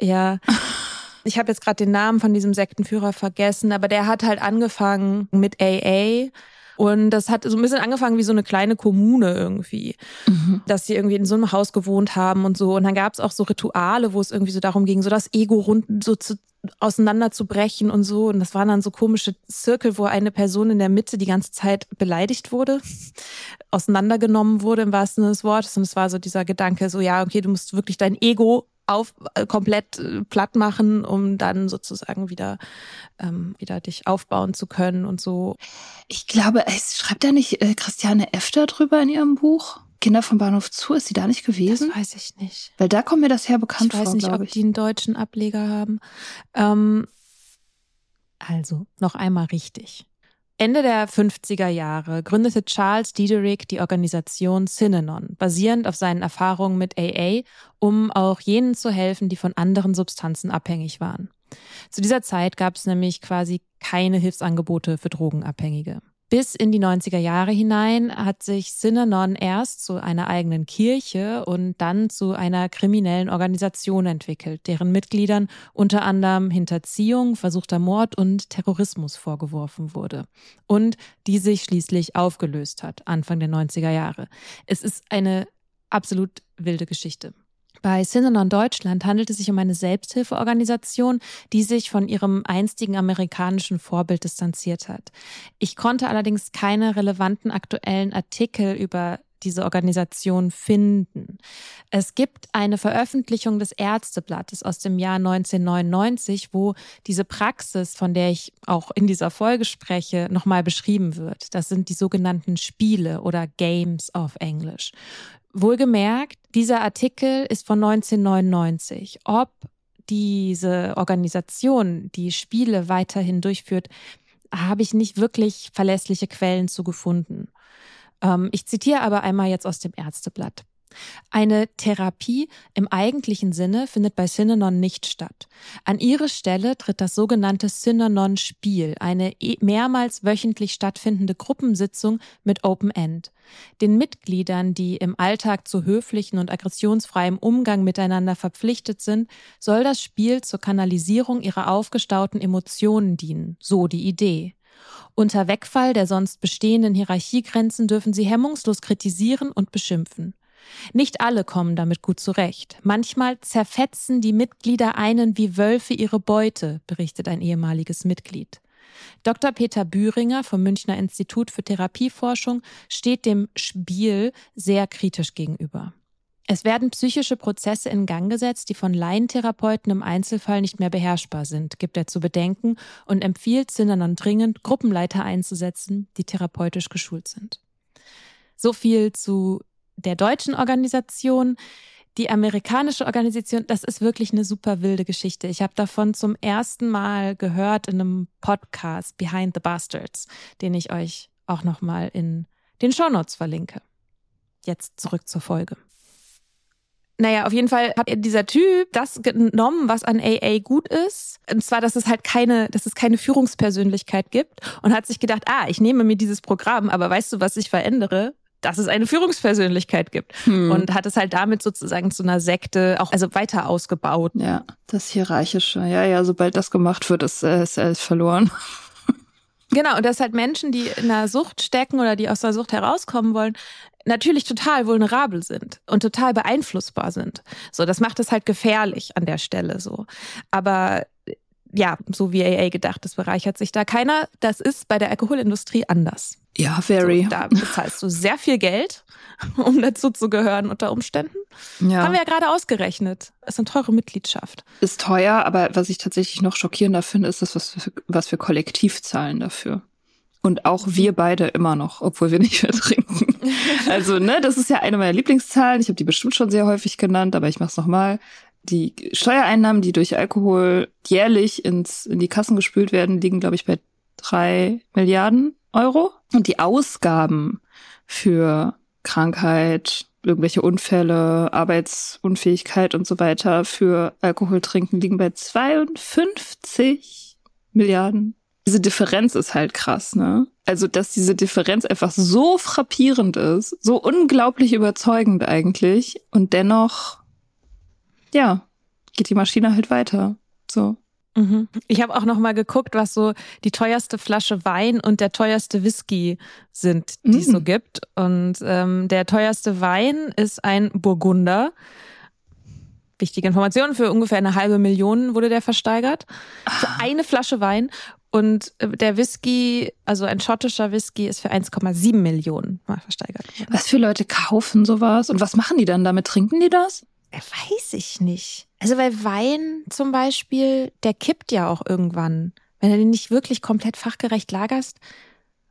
ja, ich habe jetzt gerade den Namen von diesem Sektenführer vergessen, aber der hat halt angefangen mit AA. Und das hat so ein bisschen angefangen wie so eine kleine Kommune irgendwie, Mhm. dass sie irgendwie in so einem Haus gewohnt haben und so. Und dann gab es auch so Rituale, wo es irgendwie so darum ging, so das Ego rund so zu, auseinanderzubrechen und so. Und das waren dann so komische Zirkel, wo eine Person in der Mitte die ganze Zeit beleidigt wurde, auseinandergenommen wurde im wahrsten Sinne des Wortes. Und es war so dieser Gedanke, so ja, okay, du musst wirklich dein Ego auf äh, komplett äh, platt machen, um dann sozusagen wieder ähm, wieder dich aufbauen zu können und so. Ich glaube, es schreibt da nicht äh, Christiane F. darüber in ihrem Buch? Kinder vom Bahnhof zu, ist sie da nicht Das gewesen? weiß ich nicht. Weil da kommt mir das her bekannt ich weiß vor, nicht, ob ich. die einen deutschen Ableger haben. Ähm, also, noch einmal richtig. Ende der 50er Jahre gründete Charles Diederich die Organisation Synanon, basierend auf seinen Erfahrungen mit AA, um auch jenen zu helfen, die von anderen Substanzen abhängig waren. Zu dieser Zeit gab es nämlich quasi keine Hilfsangebote für Drogenabhängige. Bis in die 90er Jahre hinein hat sich Synanon erst zu einer eigenen Kirche und dann zu einer kriminellen Organisation entwickelt, deren Mitgliedern unter anderem Hinterziehung, versuchter Mord und Terrorismus vorgeworfen wurde und die sich schließlich aufgelöst hat, Anfang der 90er Jahre. Es ist eine absolut wilde Geschichte. Bei Synanon Deutschland handelt es sich um eine Selbsthilfeorganisation, die sich von ihrem einstigen amerikanischen Vorbild distanziert hat. Ich konnte allerdings keine relevanten aktuellen Artikel über diese Organisation finden. Es gibt eine Veröffentlichung des Ärzteblattes aus dem Jahr 1999, wo diese Praxis, von der ich auch in dieser Folge spreche, nochmal beschrieben wird. Das sind die sogenannten Spiele oder Games auf Englisch. Wohlgemerkt, dieser Artikel ist von 1999. Ob diese Organisation die Spiele weiterhin durchführt, habe ich nicht wirklich verlässliche Quellen zu gefunden. Ähm, ich zitiere aber einmal jetzt aus dem Ärzteblatt. Eine Therapie im eigentlichen Sinne findet bei Synanon nicht statt. An ihre Stelle tritt das sogenannte Synanon-Spiel, eine e- mehrmals wöchentlich stattfindende Gruppensitzung mit Open End. Den Mitgliedern, die im Alltag zu höflichen und aggressionsfreiem Umgang miteinander verpflichtet sind, soll das Spiel zur Kanalisierung ihrer aufgestauten Emotionen dienen, so die Idee. Unter Wegfall der sonst bestehenden Hierarchiegrenzen dürfen sie hemmungslos kritisieren und beschimpfen. Nicht alle kommen damit gut zurecht. Manchmal zerfetzen die Mitglieder einen wie Wölfe ihre Beute, berichtet ein ehemaliges Mitglied. Dr. Peter Bühringer vom Münchner Institut für Therapieforschung steht dem Spiel sehr kritisch gegenüber. Es werden psychische Prozesse in Gang gesetzt, die von Laientherapeuten im Einzelfall nicht mehr beherrschbar sind, gibt er zu bedenken und empfiehlt Synanon dringend, Gruppenleiter einzusetzen, die therapeutisch geschult sind. So viel zu der deutschen Organisation. Die amerikanische Organisation, das ist wirklich eine super wilde Geschichte. Ich habe davon zum ersten Mal gehört in einem Podcast Behind the Bastards, den ich euch auch nochmal in den Shownotes verlinke. Jetzt zurück zur Folge. Naja, auf jeden Fall hat dieser Typ das genommen, was an AA gut ist. Und zwar, dass es halt keine, dass es keine Führungspersönlichkeit gibt und hat sich gedacht, ah, ich nehme mir dieses Programm, aber weißt du, was ich verändere? Dass es eine Führungspersönlichkeit gibt. Hm. Und hat es halt damit sozusagen zu einer Sekte auch, also weiter ausgebaut. ja, das Hierarchische. Ja, ja, sobald das gemacht wird, ist, äh, ist alles verloren. Genau, und dass halt Menschen, die in einer Sucht stecken oder die aus der Sucht herauskommen wollen, natürlich total vulnerabel sind und total beeinflussbar sind. So, das macht es halt gefährlich an der Stelle so. Aber ja, so wie AA gedacht, das bereichert sich da keiner. Das ist bei der Alkoholindustrie anders. Ja, very. So, da bezahlst du sehr viel Geld, um dazu zu gehören unter Umständen. ja. Haben wir ja gerade ausgerechnet. Es ist eine teure Mitgliedschaft. Ist teuer, aber was ich tatsächlich noch schockierender finde, ist das, was wir, was wir kollektiv zahlen dafür. Und auch wir beide immer noch, obwohl wir nicht mehr trinken. Also, ne, das ist ja eine meiner Lieblingszahlen. Ich habe die bestimmt schon sehr häufig genannt, aber ich mach's nochmal. Die Steuereinnahmen, die durch Alkohol jährlich ins, in die Kassen gespült werden, liegen, glaube ich, bei drei Milliarden Euro. Und die Ausgaben für Krankheit, irgendwelche Unfälle, Arbeitsunfähigkeit und so weiter für Alkohol trinken liegen bei 52 Milliarden. Diese Differenz ist halt krass, ne? Also, dass diese Differenz einfach so frappierend ist, so unglaublich überzeugend eigentlich und dennoch, ja, geht die Maschine halt weiter. So. Mhm. Ich habe auch noch mal geguckt, was so die teuerste Flasche Wein und der teuerste Whisky sind, die es so mhm. gibt. Und ähm, der teuerste Wein ist ein Burgunder. Wichtige Information, für ungefähr eine halbe Million wurde der versteigert. Für ah. eine Flasche Wein. Und äh, der Whisky, also ein schottischer Whisky, ist für 1,7 Millionen mal versteigert. Was für Leute kaufen sowas? Und was machen die dann damit? Trinken die das? Weiß ich nicht. Also weil Wein zum Beispiel, der kippt ja auch irgendwann, wenn du den nicht wirklich komplett fachgerecht lagerst.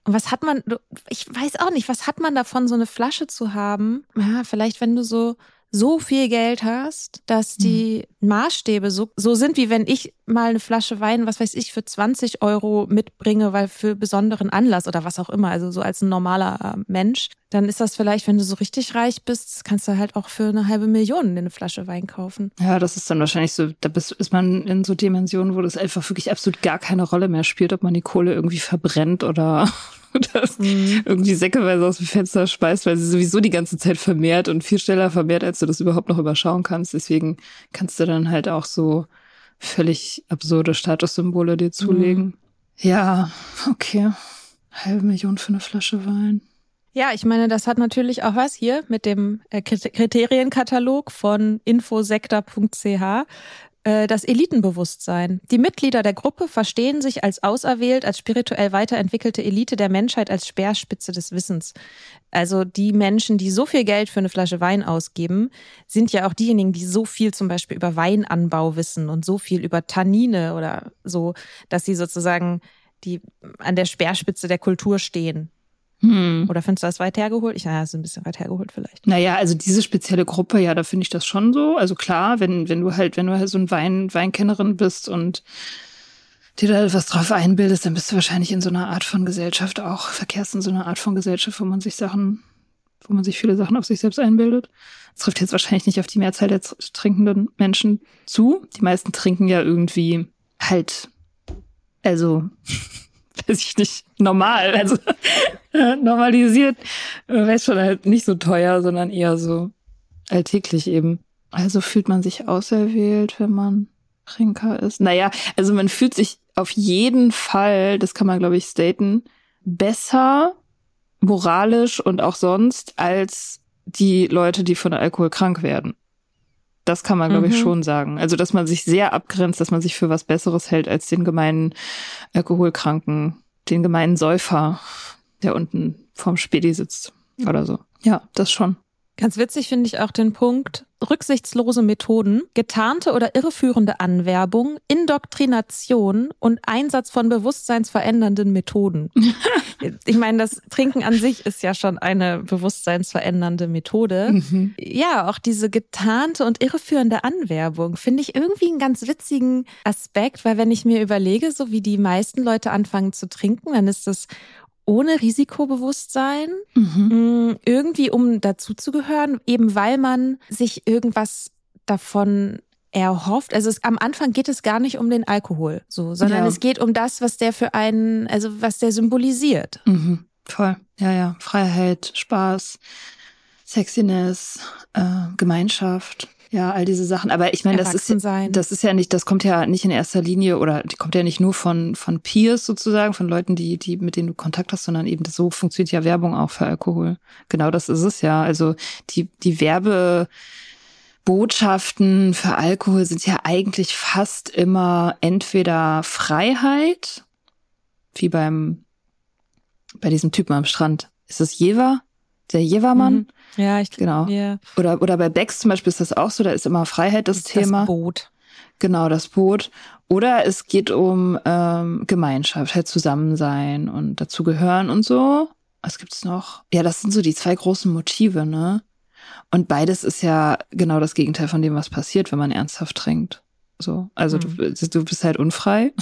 Und was hat man, ich weiß auch nicht, was hat man davon, so eine Flasche zu haben? Ja, vielleicht wenn du so so viel Geld hast, dass die mhm. Maßstäbe so, so sind, wie wenn ich mal eine Flasche Wein, was weiß ich, für 20 Euro mitbringe, weil für besonderen Anlass oder was auch immer, also so als ein normaler äh, Mensch, dann ist das vielleicht, wenn du so richtig reich bist, kannst du halt auch für eine halbe Million eine Flasche Wein kaufen. Ja, das ist dann wahrscheinlich so, da ist man in so Dimensionen, wo das einfach wirklich absolut gar keine Rolle mehr spielt, ob man die Kohle irgendwie verbrennt oder das mhm. irgendwie säckeweise aus dem Fenster speist, weil sie sowieso die ganze Zeit vermehrt und viel schneller vermehrt, als du das überhaupt noch überschauen kannst. Deswegen kannst du dann halt auch so völlig absurde Statussymbole dir zulegen. Mhm. Ja, okay. Halbe Million für eine Flasche Wein. Ja, ich meine, das hat natürlich auch was hier mit dem äh, Kriterienkatalog von infosektor.ch. Äh, das Elitenbewusstsein. Die Mitglieder der Gruppe verstehen sich als auserwählt, als spirituell weiterentwickelte Elite der Menschheit, als Speerspitze des Wissens. Also die Menschen, die so viel Geld für eine Flasche Wein ausgeben, sind ja auch diejenigen, die so viel zum Beispiel über Weinanbau wissen und so viel über Tannine oder so, dass sie sozusagen die an der Speerspitze der Kultur stehen. Hm. Oder findest du das weit hergeholt? Ich, naja, ist ein bisschen weit hergeholt vielleicht. Naja, also diese spezielle Gruppe, ja, da finde ich das schon so. Also klar, wenn, wenn du halt, wenn du halt so ein Wein, Weinkennerin bist und dir da etwas drauf einbildest, dann bist du wahrscheinlich in so einer Art von Gesellschaft auch, verkehrst in so einer Art von Gesellschaft, wo man sich Sachen, wo man sich viele Sachen auf sich selbst einbildet. Das trifft jetzt wahrscheinlich nicht auf die Mehrzahl der trinkenden Menschen zu. Die meisten trinken ja irgendwie halt, also weiß ich nicht, normal, also normalisiert, weiß schon halt nicht so teuer, sondern eher so alltäglich eben. Also fühlt man sich auserwählt, wenn man Trinker ist. Naja, also man fühlt sich auf jeden Fall, das kann man glaube ich staten, besser moralisch und auch sonst als die Leute, die von Alkohol krank werden. Das kann man, glaube ich, mhm. schon sagen. Also, dass man sich sehr abgrenzt, dass man sich für was Besseres hält als den gemeinen Alkoholkranken, den gemeinen Säufer, der unten vorm Spedi sitzt oder so. Ja, das schon. Ganz witzig finde ich auch den Punkt, rücksichtslose Methoden, getarnte oder irreführende Anwerbung, Indoktrination und Einsatz von bewusstseinsverändernden Methoden. ich meine, das Trinken an sich ist ja schon eine bewusstseinsverändernde Methode. Mhm. Ja, auch diese getarnte und irreführende Anwerbung finde ich irgendwie einen ganz witzigen Aspekt, weil wenn ich mir überlege, so wie die meisten Leute anfangen zu trinken, dann ist das ohne Risikobewusstsein, mhm. Mm, irgendwie um dazuzugehören, eben weil man sich irgendwas davon erhofft. Also es, am Anfang geht es gar nicht um den Alkohol, so, sondern ja. es geht um das, was der für einen, also was der symbolisiert. Mhm. Voll. Ja, ja. Freiheit, Spaß, Sexiness, äh, Gemeinschaft. Ja, all diese Sachen. Aber ich meine, das ist, das ist ja nicht, das kommt ja nicht in erster Linie oder die kommt ja nicht nur von, von Peers sozusagen, von Leuten, die, die, mit denen du Kontakt hast, sondern eben so funktioniert ja Werbung auch für Alkohol. Genau das ist es ja. Also die, die Werbebotschaften für Alkohol sind ja eigentlich fast immer entweder Freiheit, wie beim, bei diesem Typen am Strand. Ist das Jever? Der Jevermann? Mhm. Ja, ich genau. Yeah. Oder oder bei Becks zum Beispiel ist das auch so. Da ist immer Freiheit das, das Thema. Das Boot. Genau, das Boot. Oder es geht um ähm, Gemeinschaft, halt Zusammensein und dazugehören und so. Was gibt's noch? Ja, das sind so die zwei großen Motive, ne? Und beides ist ja genau das Gegenteil von dem, was passiert, wenn man ernsthaft trinkt. So, also mhm. du, du bist halt unfrei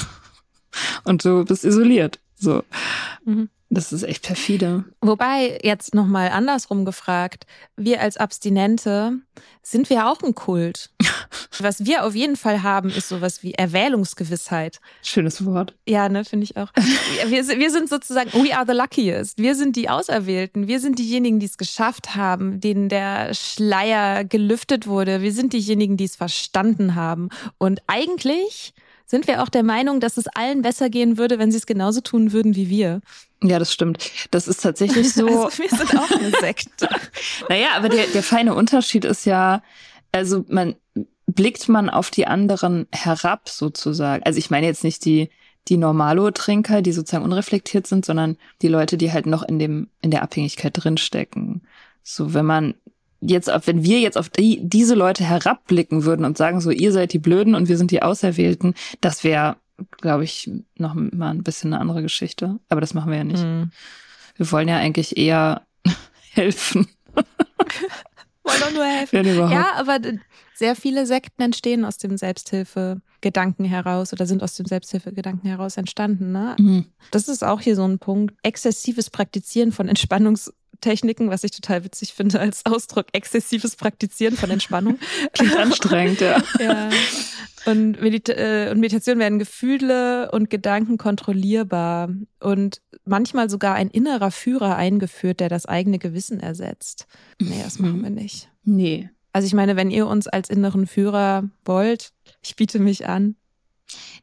und du bist isoliert. So. Mhm. Das ist echt perfide. Wobei, jetzt nochmal andersrum gefragt, wir als Abstinente sind wir auch ein Kult. Was wir auf jeden Fall haben, ist sowas wie Erwählungsgewissheit. Schönes Wort. Ja, ne, finde ich auch. Wir, wir sind sozusagen, we are the luckiest. Wir sind die Auserwählten. Wir sind diejenigen, die es geschafft haben, denen der Schleier gelüftet wurde. Wir sind diejenigen, die es verstanden haben. Und eigentlich sind wir auch der Meinung, dass es allen besser gehen würde, wenn sie es genauso tun würden wie wir. Ja, das stimmt. Das ist tatsächlich so. Also wir sind auch eine Sekte. naja, aber der, der feine Unterschied ist ja, also man blickt man auf die anderen herab sozusagen. Also ich meine jetzt nicht die die Normalo-Trinker, die sozusagen unreflektiert sind, sondern die Leute, die halt noch in dem in der Abhängigkeit drinstecken. So, wenn man jetzt, wenn wir jetzt auf die, diese Leute herabblicken würden und sagen so, ihr seid die Blöden und wir sind die Auserwählten, das wäre, glaube ich, noch mal ein bisschen eine andere Geschichte. Aber das machen wir ja nicht. Mhm. Wir wollen ja eigentlich eher helfen. wollen doch nur helfen. Ja, aber sehr viele Sekten entstehen aus dem Selbsthilfegedanken heraus oder sind aus dem Selbsthilfegedanken heraus entstanden. Ne? Mhm. Das ist auch hier so ein Punkt. Exzessives Praktizieren von Entspannungs- Techniken, was ich total witzig finde als Ausdruck exzessives Praktizieren von Entspannung. Klingt anstrengend, ja. ja. Und, Medita äh, und Meditation werden Gefühle und Gedanken kontrollierbar und manchmal sogar ein innerer Führer eingeführt, der das eigene Gewissen ersetzt. Nee, das machen wir nicht. Nee. Also ich meine, wenn ihr uns als inneren Führer wollt, ich biete mich an.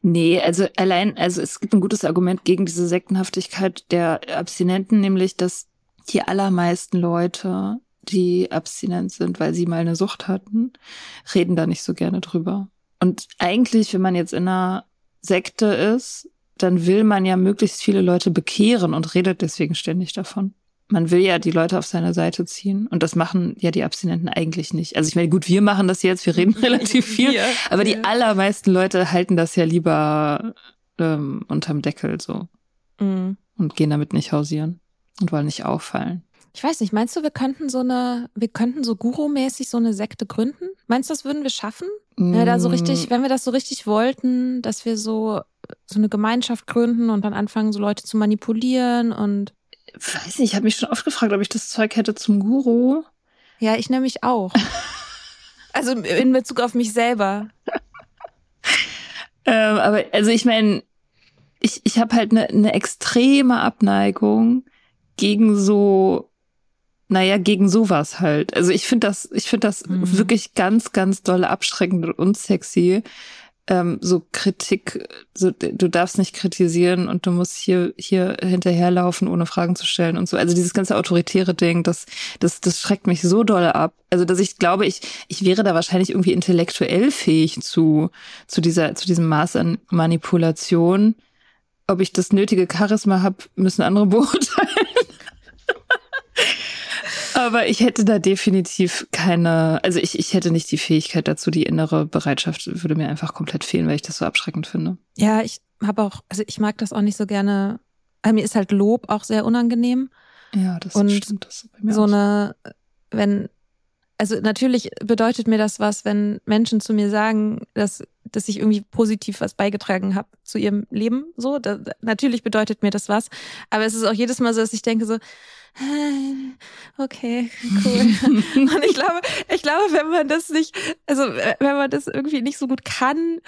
Nee, also allein, also es gibt ein gutes Argument gegen diese Sektenhaftigkeit der Abstinenten, nämlich, dass die allermeisten Leute, die abstinent sind, weil sie mal eine Sucht hatten, reden da nicht so gerne drüber. Und eigentlich, wenn man jetzt in einer Sekte ist, dann will man ja möglichst viele Leute bekehren und redet deswegen ständig davon. Man will ja die Leute auf seine Seite ziehen und das machen ja die Abstinenten eigentlich nicht. Also ich meine, gut, wir machen das jetzt, wir reden relativ viel, ja, aber die allermeisten Leute halten das ja lieber ähm, unterm Deckel so mhm. und gehen damit nicht hausieren und wollen nicht auffallen. Ich weiß nicht, meinst du, wir könnten so eine, wir könnten so Guru-mäßig so eine Sekte gründen? Meinst du, das würden wir schaffen? Mm. Wenn wir da so richtig, wenn wir das so richtig wollten, dass wir so, so eine Gemeinschaft gründen und dann anfangen, so Leute zu manipulieren und. Weiß nicht, ich habe mich schon oft gefragt, ob ich das Zeug hätte zum Guru. Ja, ich nämlich auch. also in Bezug auf mich selber. ähm, aber also ich meine, ich, ich habe halt eine ne extreme Abneigung gegen so, naja, gegen sowas halt. Also ich finde das, ich finde das mhm. wirklich ganz, ganz doll abschreckend und unsexy. Ähm, so Kritik, so, du darfst nicht kritisieren und du musst hier, hier hinterherlaufen, ohne Fragen zu stellen und so. Also dieses ganze autoritäre Ding, das, das, das schreckt mich so doll ab. Also, dass ich glaube, ich, ich wäre da wahrscheinlich irgendwie intellektuell fähig zu, zu dieser, zu diesem Maß an Manipulation. Ob ich das nötige Charisma habe, müssen andere beurteilen. Aber ich hätte da definitiv keine, also ich, ich hätte nicht die Fähigkeit dazu, die innere Bereitschaft würde mir einfach komplett fehlen, weil ich das so abschreckend finde. Ja, ich habe auch, also ich mag das auch nicht so gerne. Also mir ist halt Lob auch sehr unangenehm. Ja, das Und stimmt. Das bei mir so auch. eine, wenn, also natürlich bedeutet mir das was, wenn Menschen zu mir sagen, dass, dass ich irgendwie positiv was beigetragen habe zu ihrem Leben. So, da, natürlich bedeutet mir das was. Aber es ist auch jedes Mal so, dass ich denke so, Okay, cool. Und ich glaube, ich glaube, wenn man das nicht, also wenn man das irgendwie nicht so gut kann,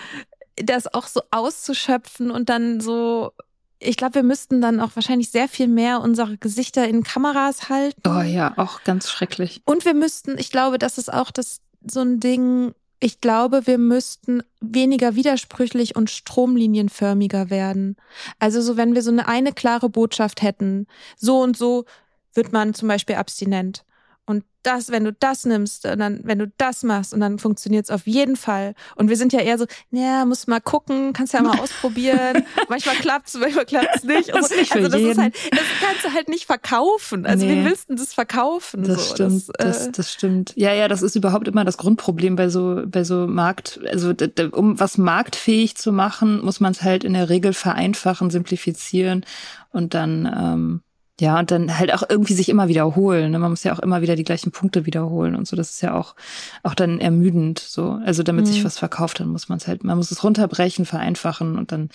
das auch so auszuschöpfen und dann so, ich glaube, wir müssten dann auch wahrscheinlich sehr viel mehr unsere Gesichter in Kameras halten. Oh ja, auch ganz schrecklich. Und wir müssten, ich glaube, das ist auch das so ein Ding, ich glaube, wir müssten weniger widersprüchlich und stromlinienförmiger werden. Also so, wenn wir so eine eine klare Botschaft hätten, so und so wird man zum Beispiel abstinent. Und das, wenn du das nimmst, und dann, wenn du das machst, und dann funktioniert es auf jeden Fall. Und wir sind ja eher so, naja, musst mal gucken, kannst ja mal ausprobieren. manchmal klappt's, manchmal klappt's nicht. Das so. nicht also das jeden. ist halt, das kannst du halt nicht verkaufen. Also nee. wie willst du das verkaufen? Das so? stimmt, das, äh, das, stimmt. Ja, ja, das ist überhaupt immer das Grundproblem bei so, bei so Markt, also um was marktfähig zu machen, muss man es halt in der Regel vereinfachen, simplifizieren und dann ähm, Ja, und dann halt auch irgendwie sich immer wiederholen. Ne? Man muss ja auch immer wieder die gleichen Punkte wiederholen und so. Das ist ja auch, auch dann ermüdend so. Also damit mhm. sich was verkauft, dann muss man es halt, man muss es runterbrechen, vereinfachen und dann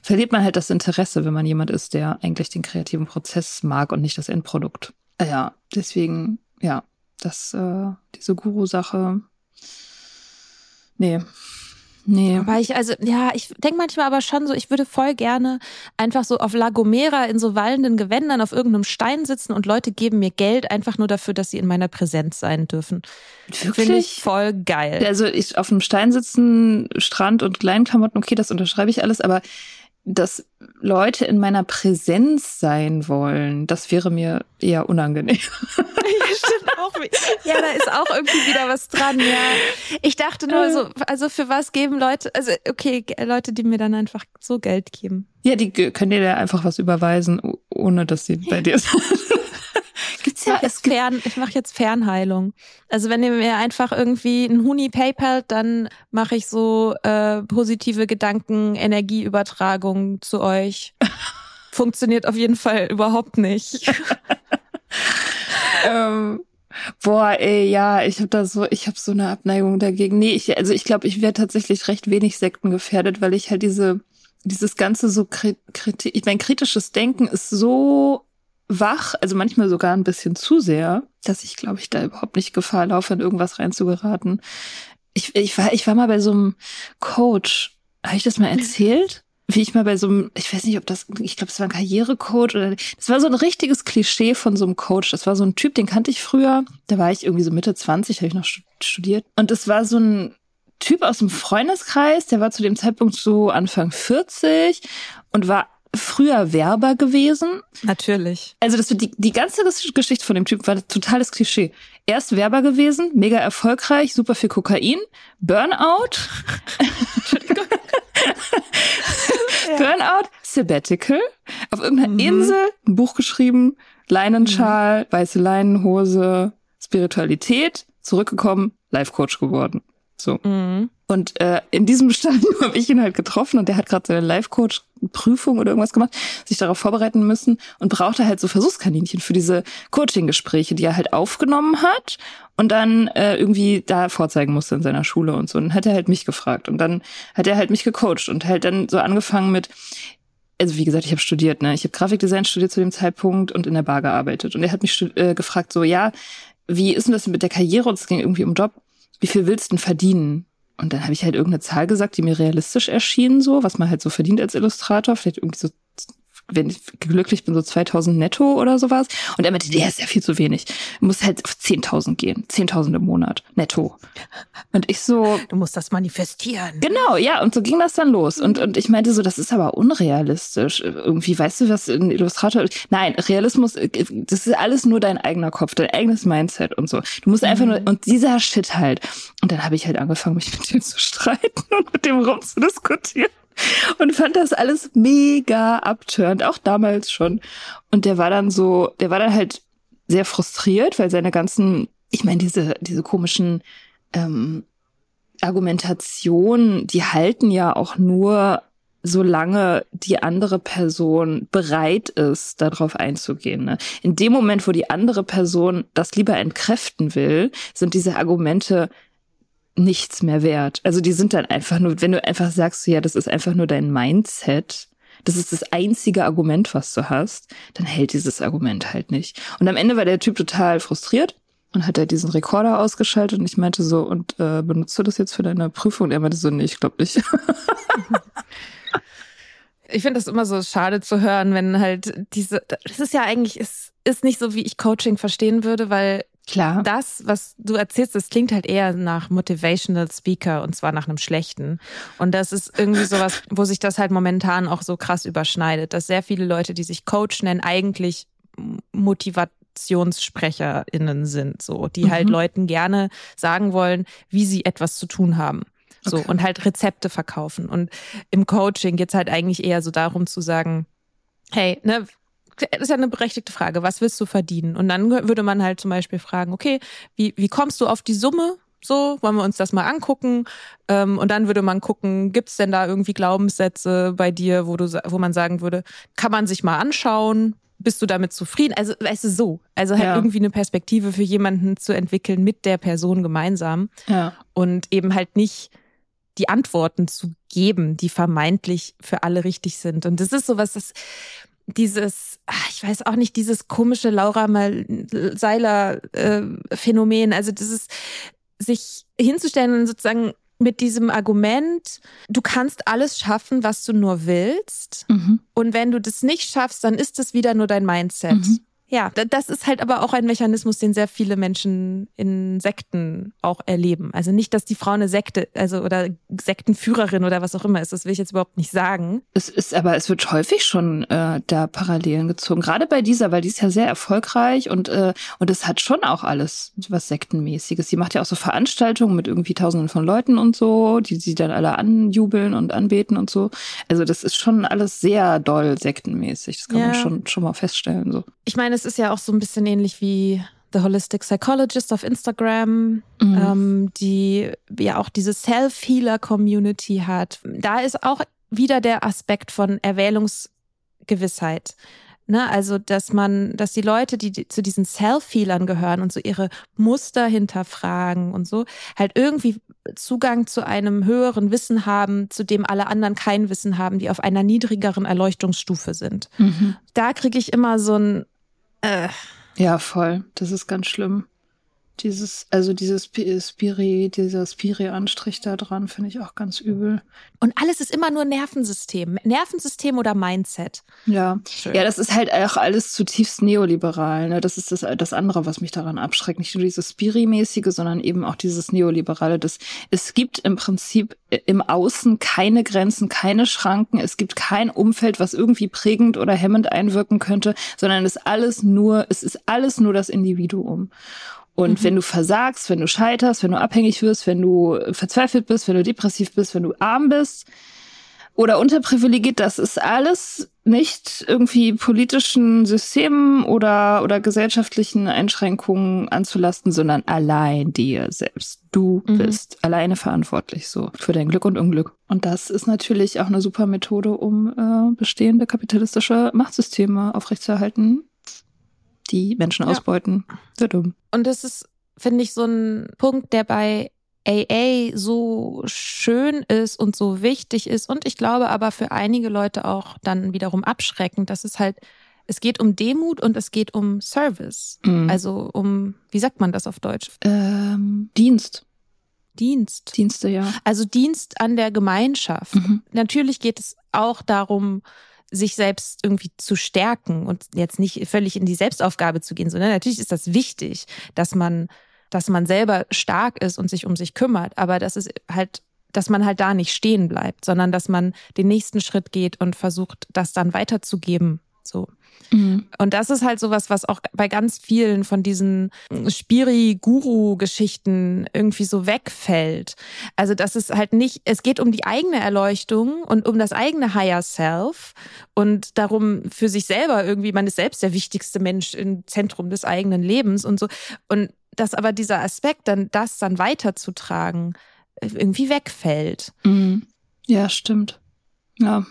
verliert man halt das Interesse, wenn man jemand ist, der eigentlich den kreativen Prozess mag und nicht das Endprodukt. Ja, deswegen, ja, das, äh, diese Guru-Sache. Nee, Nee. Aber ich, also, ja, ich denke manchmal aber schon so, ich würde voll gerne einfach so auf La Gomera in so wallenden Gewändern auf irgendeinem Stein sitzen und Leute geben mir Geld einfach nur dafür, dass sie in meiner Präsenz sein dürfen. Wirklich? Finde ich voll geil. Also ich auf einem Stein sitzen, Strand und Kleinklamotten, okay, das unterschreibe ich alles, aber dass Leute in meiner Präsenz sein wollen, das wäre mir eher unangenehm. Ja, da ist auch irgendwie wieder was dran, ja. Ich dachte nur so, also für was geben Leute, also okay, Leute, die mir dann einfach so Geld geben. Ja, die können dir einfach was überweisen, ohne dass sie bei dir sind. Ja, es Fern, ich mache jetzt Fernheilung. Also wenn ihr mir einfach irgendwie ein Huni PayPal, dann mache ich so äh, positive Gedanken, Energieübertragung zu euch. Funktioniert auf jeden Fall überhaupt nicht. ähm, boah, ey, ja, ich habe da so, ich habe so eine Abneigung dagegen. Nee, ich, also ich glaube, ich wäre tatsächlich recht wenig Sekten gefährdet, weil ich halt diese dieses ganze so kritisch, ich mein kritisches Denken ist so wach, also manchmal sogar ein bisschen zu sehr, dass ich, glaube ich, da überhaupt nicht Gefahr laufe, in irgendwas reinzugeraten. Ich, ich, war, ich war mal bei so einem Coach. Habe ich das mal erzählt? Wie ich mal bei so einem, ich weiß nicht, ob das, ich glaube, es war ein Karrierecoach oder das war so ein richtiges Klischee von so einem Coach. Das war so ein Typ, den kannte ich früher. Da war ich irgendwie so Mitte 20, habe ich noch studiert. Und es war so ein Typ aus dem Freundeskreis, der war zu dem Zeitpunkt so Anfang 40 und war früher Werber gewesen. Natürlich. Also das die, die ganze Geschichte von dem Typ war totales Klischee. Erst Werber gewesen, mega erfolgreich, super viel Kokain, Burnout. Burnout, Sabbatical, auf irgendeiner mhm. Insel, ein Buch geschrieben, Leinenschal, mhm. weiße Leinenhose, Spiritualität, zurückgekommen, Life Coach geworden. So. Mhm. Und äh, in diesem Stadium habe ich ihn halt getroffen und der hat gerade seine Life-Coach-Prüfung oder irgendwas gemacht, sich darauf vorbereiten müssen und brauchte halt so Versuchskaninchen für diese Coaching-Gespräche, die er halt aufgenommen hat und dann äh, irgendwie da vorzeigen musste in seiner Schule und so. Und dann hat er halt mich gefragt und dann hat er halt mich gecoacht und halt dann so angefangen mit, also wie gesagt, ich habe studiert, ne? Ich habe Grafikdesign studiert zu dem Zeitpunkt und in der Bar gearbeitet. Und er hat mich äh, gefragt, so, ja, wie ist denn das mit der Karriere? Und es ging irgendwie um Job wie viel willst du denn verdienen? Und dann habe ich halt irgendeine Zahl gesagt, die mir realistisch erschien, so, was man halt so verdient als Illustrator, vielleicht irgendwie so wenn ich glücklich bin, so 2000 netto oder sowas. Und er meinte, der ist ja viel zu wenig. Du musst halt auf 10.000 gehen. 10.000 im Monat netto. Und ich so. Du musst das manifestieren. Genau, ja. Und so ging das dann los. Und, und ich meinte so, das ist aber unrealistisch. Irgendwie, weißt du, was ein Illustrator, nein, Realismus, das ist alles nur dein eigener Kopf, dein eigenes Mindset und so. Du musst einfach nur, mhm. und dieser Shit halt. Und dann habe ich halt angefangen, mich mit dem zu streiten und mit dem rumzudiskutieren und fand das alles mega abtörend, auch damals schon. Und der war dann so, der war dann halt sehr frustriert, weil seine ganzen, ich meine, diese, diese komischen ähm, Argumentationen, die halten ja auch nur solange die andere Person bereit ist, darauf einzugehen. Ne? In dem Moment, wo die andere Person das lieber entkräften will, sind diese Argumente nichts mehr wert. Also die sind dann einfach nur, wenn du einfach sagst, ja, das ist einfach nur dein Mindset, das ist das einzige Argument, was du hast, dann hält dieses Argument halt nicht. Und am Ende war der Typ total frustriert und hat er halt diesen Rekorder ausgeschaltet und ich meinte so, und äh, benutzt du das jetzt für deine Prüfung? Und er meinte so, nee, ich glaube nicht. ich finde das immer so schade zu hören, wenn halt diese, das ist ja eigentlich, ist, ist nicht so, wie ich Coaching verstehen würde, weil Klar. Das, was du erzählst, das klingt halt eher nach Motivational Speaker und zwar nach einem schlechten. Und das ist irgendwie sowas, wo sich das halt momentan auch so krass überschneidet, dass sehr viele Leute, die sich Coach nennen, eigentlich MotivationssprecherInnen sind, so, die halt mhm. halt Leuten gerne sagen wollen, wie sie etwas zu tun haben. So, okay. und halt Rezepte verkaufen. Und im Coaching geht's halt eigentlich eher so darum zu sagen, hey, ne, ist ja eine berechtigte Frage. Was willst du verdienen? Und dann würde man halt zum Beispiel fragen, okay, wie, wie kommst du auf die Summe? So, wollen wir uns das mal angucken? Ähm, und dann würde man gucken, gibt es denn da irgendwie Glaubenssätze bei dir, wo du, wo man sagen würde, kann man sich mal anschauen? bist du damit zufrieden? Also, weißt du, so. Also halt Ja. irgendwie eine Perspektive für jemanden zu entwickeln mit der Person gemeinsam Ja. und eben halt nicht die Antworten zu geben, die vermeintlich für alle richtig sind. Und das ist sowas, das dieses, ah, ich weiß auch nicht, dieses komische Laura Mal Seiler äh, Phänomen, also dieses sich hinzustellen und sozusagen mit diesem Argument, du kannst alles schaffen, was du nur willst. Mhm. Und wenn du das nicht schaffst, dann ist es wieder nur dein Mindset. Mhm. Ja, da- das ist halt aber auch ein Mechanismus, den sehr viele Menschen in Sekten auch erleben. Also nicht, dass die Frau eine Sekte, also oder Sektenführerin oder was auch immer ist, das will ich jetzt überhaupt nicht sagen. Es ist aber, es wird häufig schon äh, da Parallelen gezogen. Gerade bei dieser, weil die ist ja sehr erfolgreich und äh, und es hat schon auch alles was sektenmäßiges. Sie macht ja auch so Veranstaltungen mit irgendwie Tausenden von Leuten und so, die sie dann alle anjubeln und anbeten und so. Also das ist schon alles sehr doll sektenmäßig. Das kann man Ja. schon schon mal feststellen. So. Ich meine, es ist ja auch so ein bisschen ähnlich wie The Holistic Psychologist auf Instagram, ähm, die ja auch diese Self-Healer-Community hat. Da ist auch wieder der Aspekt von Erwählungsgewissheit. Ne, also, dass man, dass die Leute, die, die zu diesen Self-Healern gehören und so ihre Muster hinterfragen und so, halt irgendwie Zugang zu einem höheren Wissen haben, zu dem alle anderen kein Wissen haben, die auf einer niedrigeren Erleuchtungsstufe sind. Mhm. Da kriege ich immer so ein, äh, Ja, voll. Das ist ganz schlimm. Dieses, also dieses Spi- Spiri, dieser Spiri-Anstrich da dran finde ich auch ganz übel. Und alles ist immer nur Nervensystem. Nervensystem oder Mindset. Ja. Schön. Ja, das ist halt auch alles zutiefst neoliberal. Ne? Das ist das, das andere, was mich daran abschreckt. Nicht nur dieses Spiri-mäßige, sondern eben auch dieses Neoliberale. Das, es gibt im Prinzip im Außen keine Grenzen, keine Schranken. Es gibt kein Umfeld, was irgendwie prägend oder hemmend einwirken könnte, sondern es ist alles nur, es ist alles nur das Individuum. Und Mhm. wenn du versagst, wenn du scheiterst, wenn du abhängig wirst, wenn du verzweifelt bist, wenn du depressiv bist, wenn du arm bist oder unterprivilegiert, das ist alles nicht irgendwie politischen Systemen oder, oder gesellschaftlichen Einschränkungen anzulasten, sondern allein dir selbst. Du Mhm. bist alleine verantwortlich so für dein Glück und Unglück. Und das ist natürlich auch eine super Methode, um äh, bestehende kapitalistische Machtsysteme aufrechtzuerhalten, die Menschen Ja. ausbeuten. Sehr dumm. Und das ist, finde ich, so ein Punkt, der bei AA so schön ist und so wichtig ist. Und ich glaube aber für einige Leute auch dann wiederum abschreckend, dass es halt, es geht um Demut und es geht um Service. Mhm. Also um, wie sagt man das auf Deutsch? ähm, Dienst. Dienst. Dienste, ja. Also Dienst an der Gemeinschaft. Mhm. Natürlich geht es auch darum, sich selbst irgendwie zu stärken und jetzt nicht völlig in die Selbstaufgabe zu gehen, sondern natürlich ist das wichtig, dass man, dass man selber stark ist und sich um sich kümmert, aber das ist halt, dass man halt da nicht stehen bleibt, sondern dass man den nächsten Schritt geht und versucht, das dann weiterzugeben. So. Mhm. Und das ist halt sowas, was auch bei ganz vielen von diesen Spiri-Guru-Geschichten irgendwie so wegfällt. Also das ist halt nicht, es geht um die eigene Erleuchtung und um das eigene Higher Self und darum für sich selber irgendwie, man ist selbst der wichtigste Mensch im Zentrum des eigenen Lebens und so. Und dass aber dieser Aspekt dann, das dann weiterzutragen, irgendwie wegfällt. Mhm. Ja, stimmt. Ja.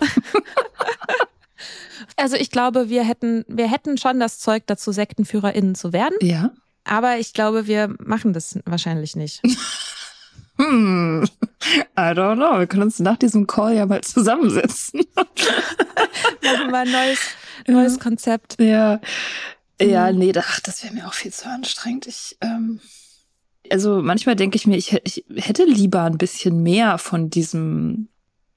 Also ich glaube, wir hätten, wir hätten schon das Zeug dazu, SektenführerInnen zu werden. Ja. Aber ich glaube, wir machen das wahrscheinlich nicht. Hm. I don't know. Wir können uns nach diesem Call ja mal zusammensetzen. Machen wir ein neues, neues Konzept. Ja. Ja, Mhm. nee, ach, das wäre mir auch viel zu anstrengend. Ich, ähm, also manchmal denke ich mir, ich, ich hätte lieber ein bisschen mehr von diesem,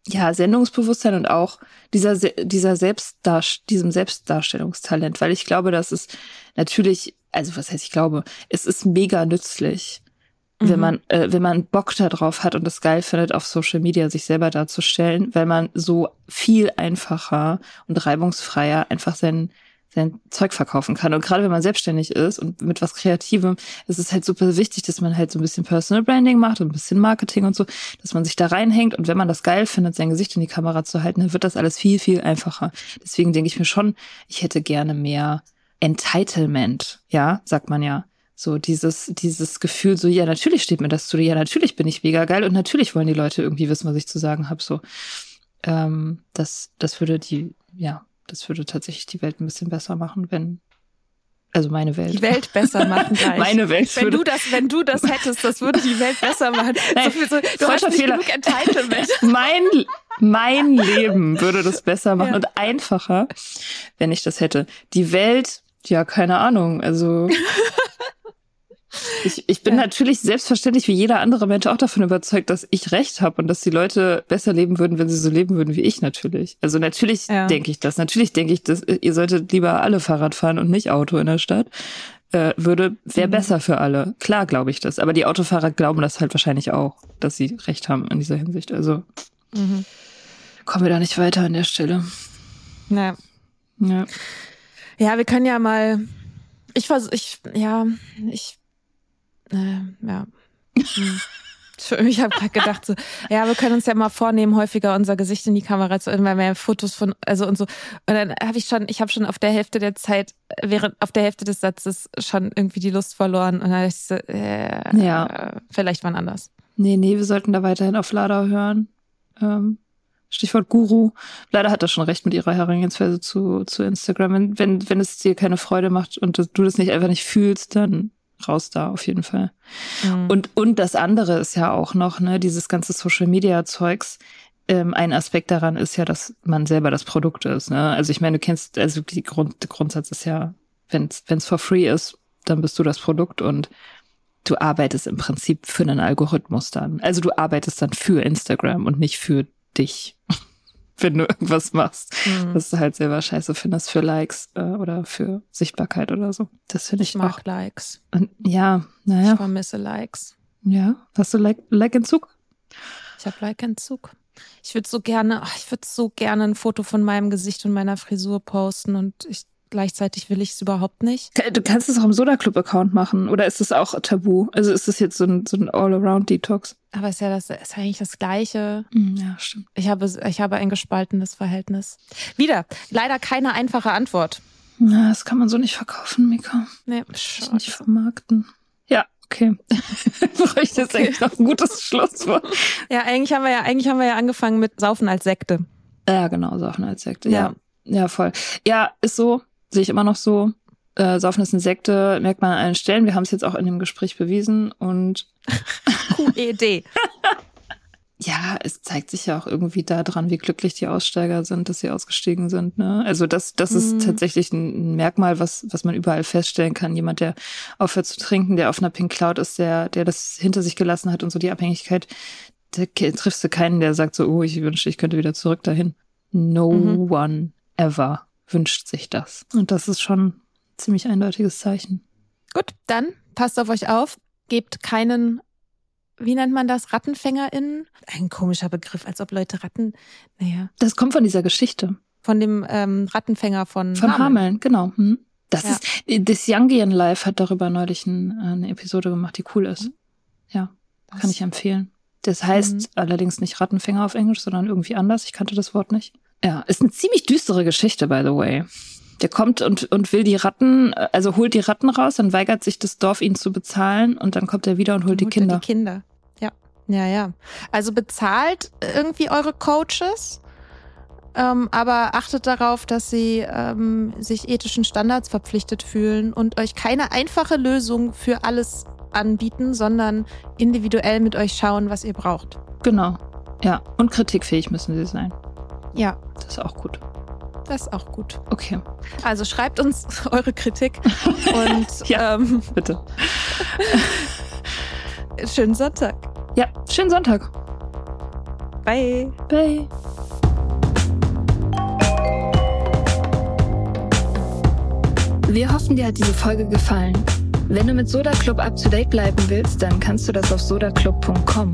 ja, Sendungsbewusstsein und auch dieser, Se- dieser Selbstdar diesem Selbstdarstellungstalent, weil ich glaube, dass es natürlich, also was heißt ich glaube, es ist mega nützlich, wenn Mhm. man, äh, wenn man Bock darauf hat und es geil findet, auf Social Media sich selber darzustellen, weil man so viel einfacher und reibungsfreier einfach sein, sein Zeug verkaufen kann. Und gerade wenn man selbstständig ist und mit was Kreativem, ist es halt super wichtig, dass man halt so ein bisschen Personal Branding macht und ein bisschen Marketing und so, dass man sich da reinhängt. Und wenn man das geil findet, sein Gesicht in die Kamera zu halten, dann wird das alles viel, viel einfacher. Deswegen denke ich mir schon, ich hätte gerne mehr Entitlement, ja, sagt man ja. So dieses, dieses Gefühl, so, ja, natürlich steht mir das zu, ja, natürlich bin ich mega geil und natürlich wollen die Leute irgendwie wissen, was ich zu sagen habe. So, ähm, das, das würde die, ja, Das würde tatsächlich die Welt ein bisschen besser machen, wenn also meine Welt. Die Welt besser machen gleich. meine Welt. Wenn du das, wenn du das hättest, das würde die Welt besser machen. Nein, so, so, du hast nicht Fehler. genug Entitlement. mein, mein Leben würde das besser machen Ja. und einfacher, wenn ich das hätte. Die Welt, ja, keine Ahnung. Also ich, ich bin Ja. natürlich selbstverständlich wie jeder andere Mensch auch davon überzeugt, dass ich recht habe und dass die Leute besser leben würden, wenn sie so leben würden wie ich natürlich. Also natürlich Ja. denke ich das. Natürlich denke ich, dass ihr solltet lieber alle Fahrrad fahren und nicht Auto in der Stadt. Äh, würde wäre Mhm. besser für alle. Klar glaube ich das. Aber die Autofahrer glauben das halt wahrscheinlich auch, dass sie recht haben in dieser Hinsicht. Also Mhm. kommen wir da nicht weiter an der Stelle. Na, Ja. Ja, wir können ja mal. Ich vers ich, ja, ich, äh, ja. Hm. Ich habe gerade gedacht, so, ja, wir können uns ja mal vornehmen, häufiger unser Gesicht in die Kamera zu, weil mehr Fotos von, also und so. Und dann habe ich schon, ich habe schon auf der Hälfte der Zeit, während auf der Hälfte des Satzes schon irgendwie die Lust verloren. Und dann dachte ich so, äh, Ja. vielleicht wann anders. Nee, nee, wir sollten da weiterhin auf Lada hören. Ähm, Stichwort Guru. Lada hat da schon recht mit ihrer Herangehensweise zu, zu Instagram. Wenn, wenn, wenn es dir keine Freude macht und du das nicht einfach nicht fühlst, dann raus da auf jeden Fall. Mhm. Und, und das andere ist ja auch noch, ne, dieses ganze Social Media Zeugs. Ähm, ein Aspekt daran ist ja, dass man selber das Produkt ist. Ne? Also ich meine, du kennst, also die Grund, der Grundsatz ist ja, wenn es for free ist, dann bist du das Produkt und du arbeitest im Prinzip für einen Algorithmus dann. Also du arbeitest dann für Instagram und nicht für dich, wenn du irgendwas machst, Mhm. was du halt selber scheiße findest für Likes äh, oder für Sichtbarkeit oder so. Das finde ich, ich mag auch. Likes. Und, ja, Ich naja, vermisse Likes. ja. Hast du Like, Like-Entzug? Ich habe Like-Entzug. Ich würde so gerne, ach, ich würde so gerne ein Foto von meinem Gesicht und meiner Frisur posten und ich gleichzeitig will ich es überhaupt nicht. Du kannst es auch im Soda Club Account machen oder ist das auch tabu? Also ist das jetzt so ein, so ein All-Around Detox? Aber ist ja das ist eigentlich das Gleiche. Ja, stimmt. Ich habe, ich habe ein gespaltenes Verhältnis. Wieder, leider keine einfache Antwort. Na, das kann man so nicht verkaufen, Mika. Nee, Nicht schade. vermarkten. Ja, okay. Bräuchte jetzt Okay. eigentlich noch ein gutes Schlusswort. Ja, eigentlich haben wir ja, eigentlich haben wir ja angefangen mit Saufen als Sekte. Ja, genau, Saufen als Sekte. Ja. Ja, ja, voll. Ja, ist so. Sehe ich immer noch so. Äh, Saufen ist eine Sekte, merkt man an allen Stellen. Wir haben es jetzt auch in dem Gespräch bewiesen. Und QED. ja, es zeigt sich ja auch irgendwie daran, wie glücklich die Aussteiger sind, dass sie ausgestiegen sind. Ne? Also das, das ist Mhm. tatsächlich ein Merkmal, was, was man überall feststellen kann. Jemand, der aufhört zu trinken, der auf einer Pink Cloud ist, der, der das hinter sich gelassen hat und so die Abhängigkeit, da triffst du keinen, der sagt so, oh, ich wünschte, ich könnte wieder zurück dahin. No Mhm. one ever wünscht sich das. Und das ist schon ein ziemlich eindeutiges Zeichen. Gut, dann passt auf euch auf. Gebt keinen, wie nennt man das, RattenfängerInnen? Ein komischer Begriff, als ob Leute Ratten, naja, Das kommt von dieser Geschichte. von dem ähm, Rattenfänger von, Von Hameln, genau. Hm. Das Ja. ist, das Youngian Live hat darüber neulich ein, eine Episode gemacht, die cool ist. Ja, kann ich empfehlen. Das heißt Mhm. allerdings nicht Rattenfänger auf Englisch, sondern irgendwie anders. Ich kannte das Wort nicht. Ja, ist eine ziemlich düstere Geschichte, by the way. Der kommt und, und will die Ratten, also holt die Ratten raus, dann weigert sich das Dorf, ihn zu bezahlen und dann kommt er wieder und holt die Holt ihr Kinder. Die Kinder. Ja. Ja, ja. Also bezahlt irgendwie eure Coaches, ähm, aber achtet darauf, dass sie ähm, sich ethischen Standards verpflichtet fühlen und euch keine einfache Lösung für alles anbieten, sondern individuell mit euch schauen, was ihr braucht. Genau. Ja, und kritikfähig müssen sie sein. Ja, Das ist auch gut. das ist auch gut. Okay, Also schreibt uns eure Kritik und Ja. ähm, bitte. schönen Sonntag. Ja, schönen Sonntag. Bye. Bye. Wir hoffen, dir hat diese Folge gefallen. Wenn du mit Soda Club up to date bleiben willst, dann kannst du das auf sodaclub.com.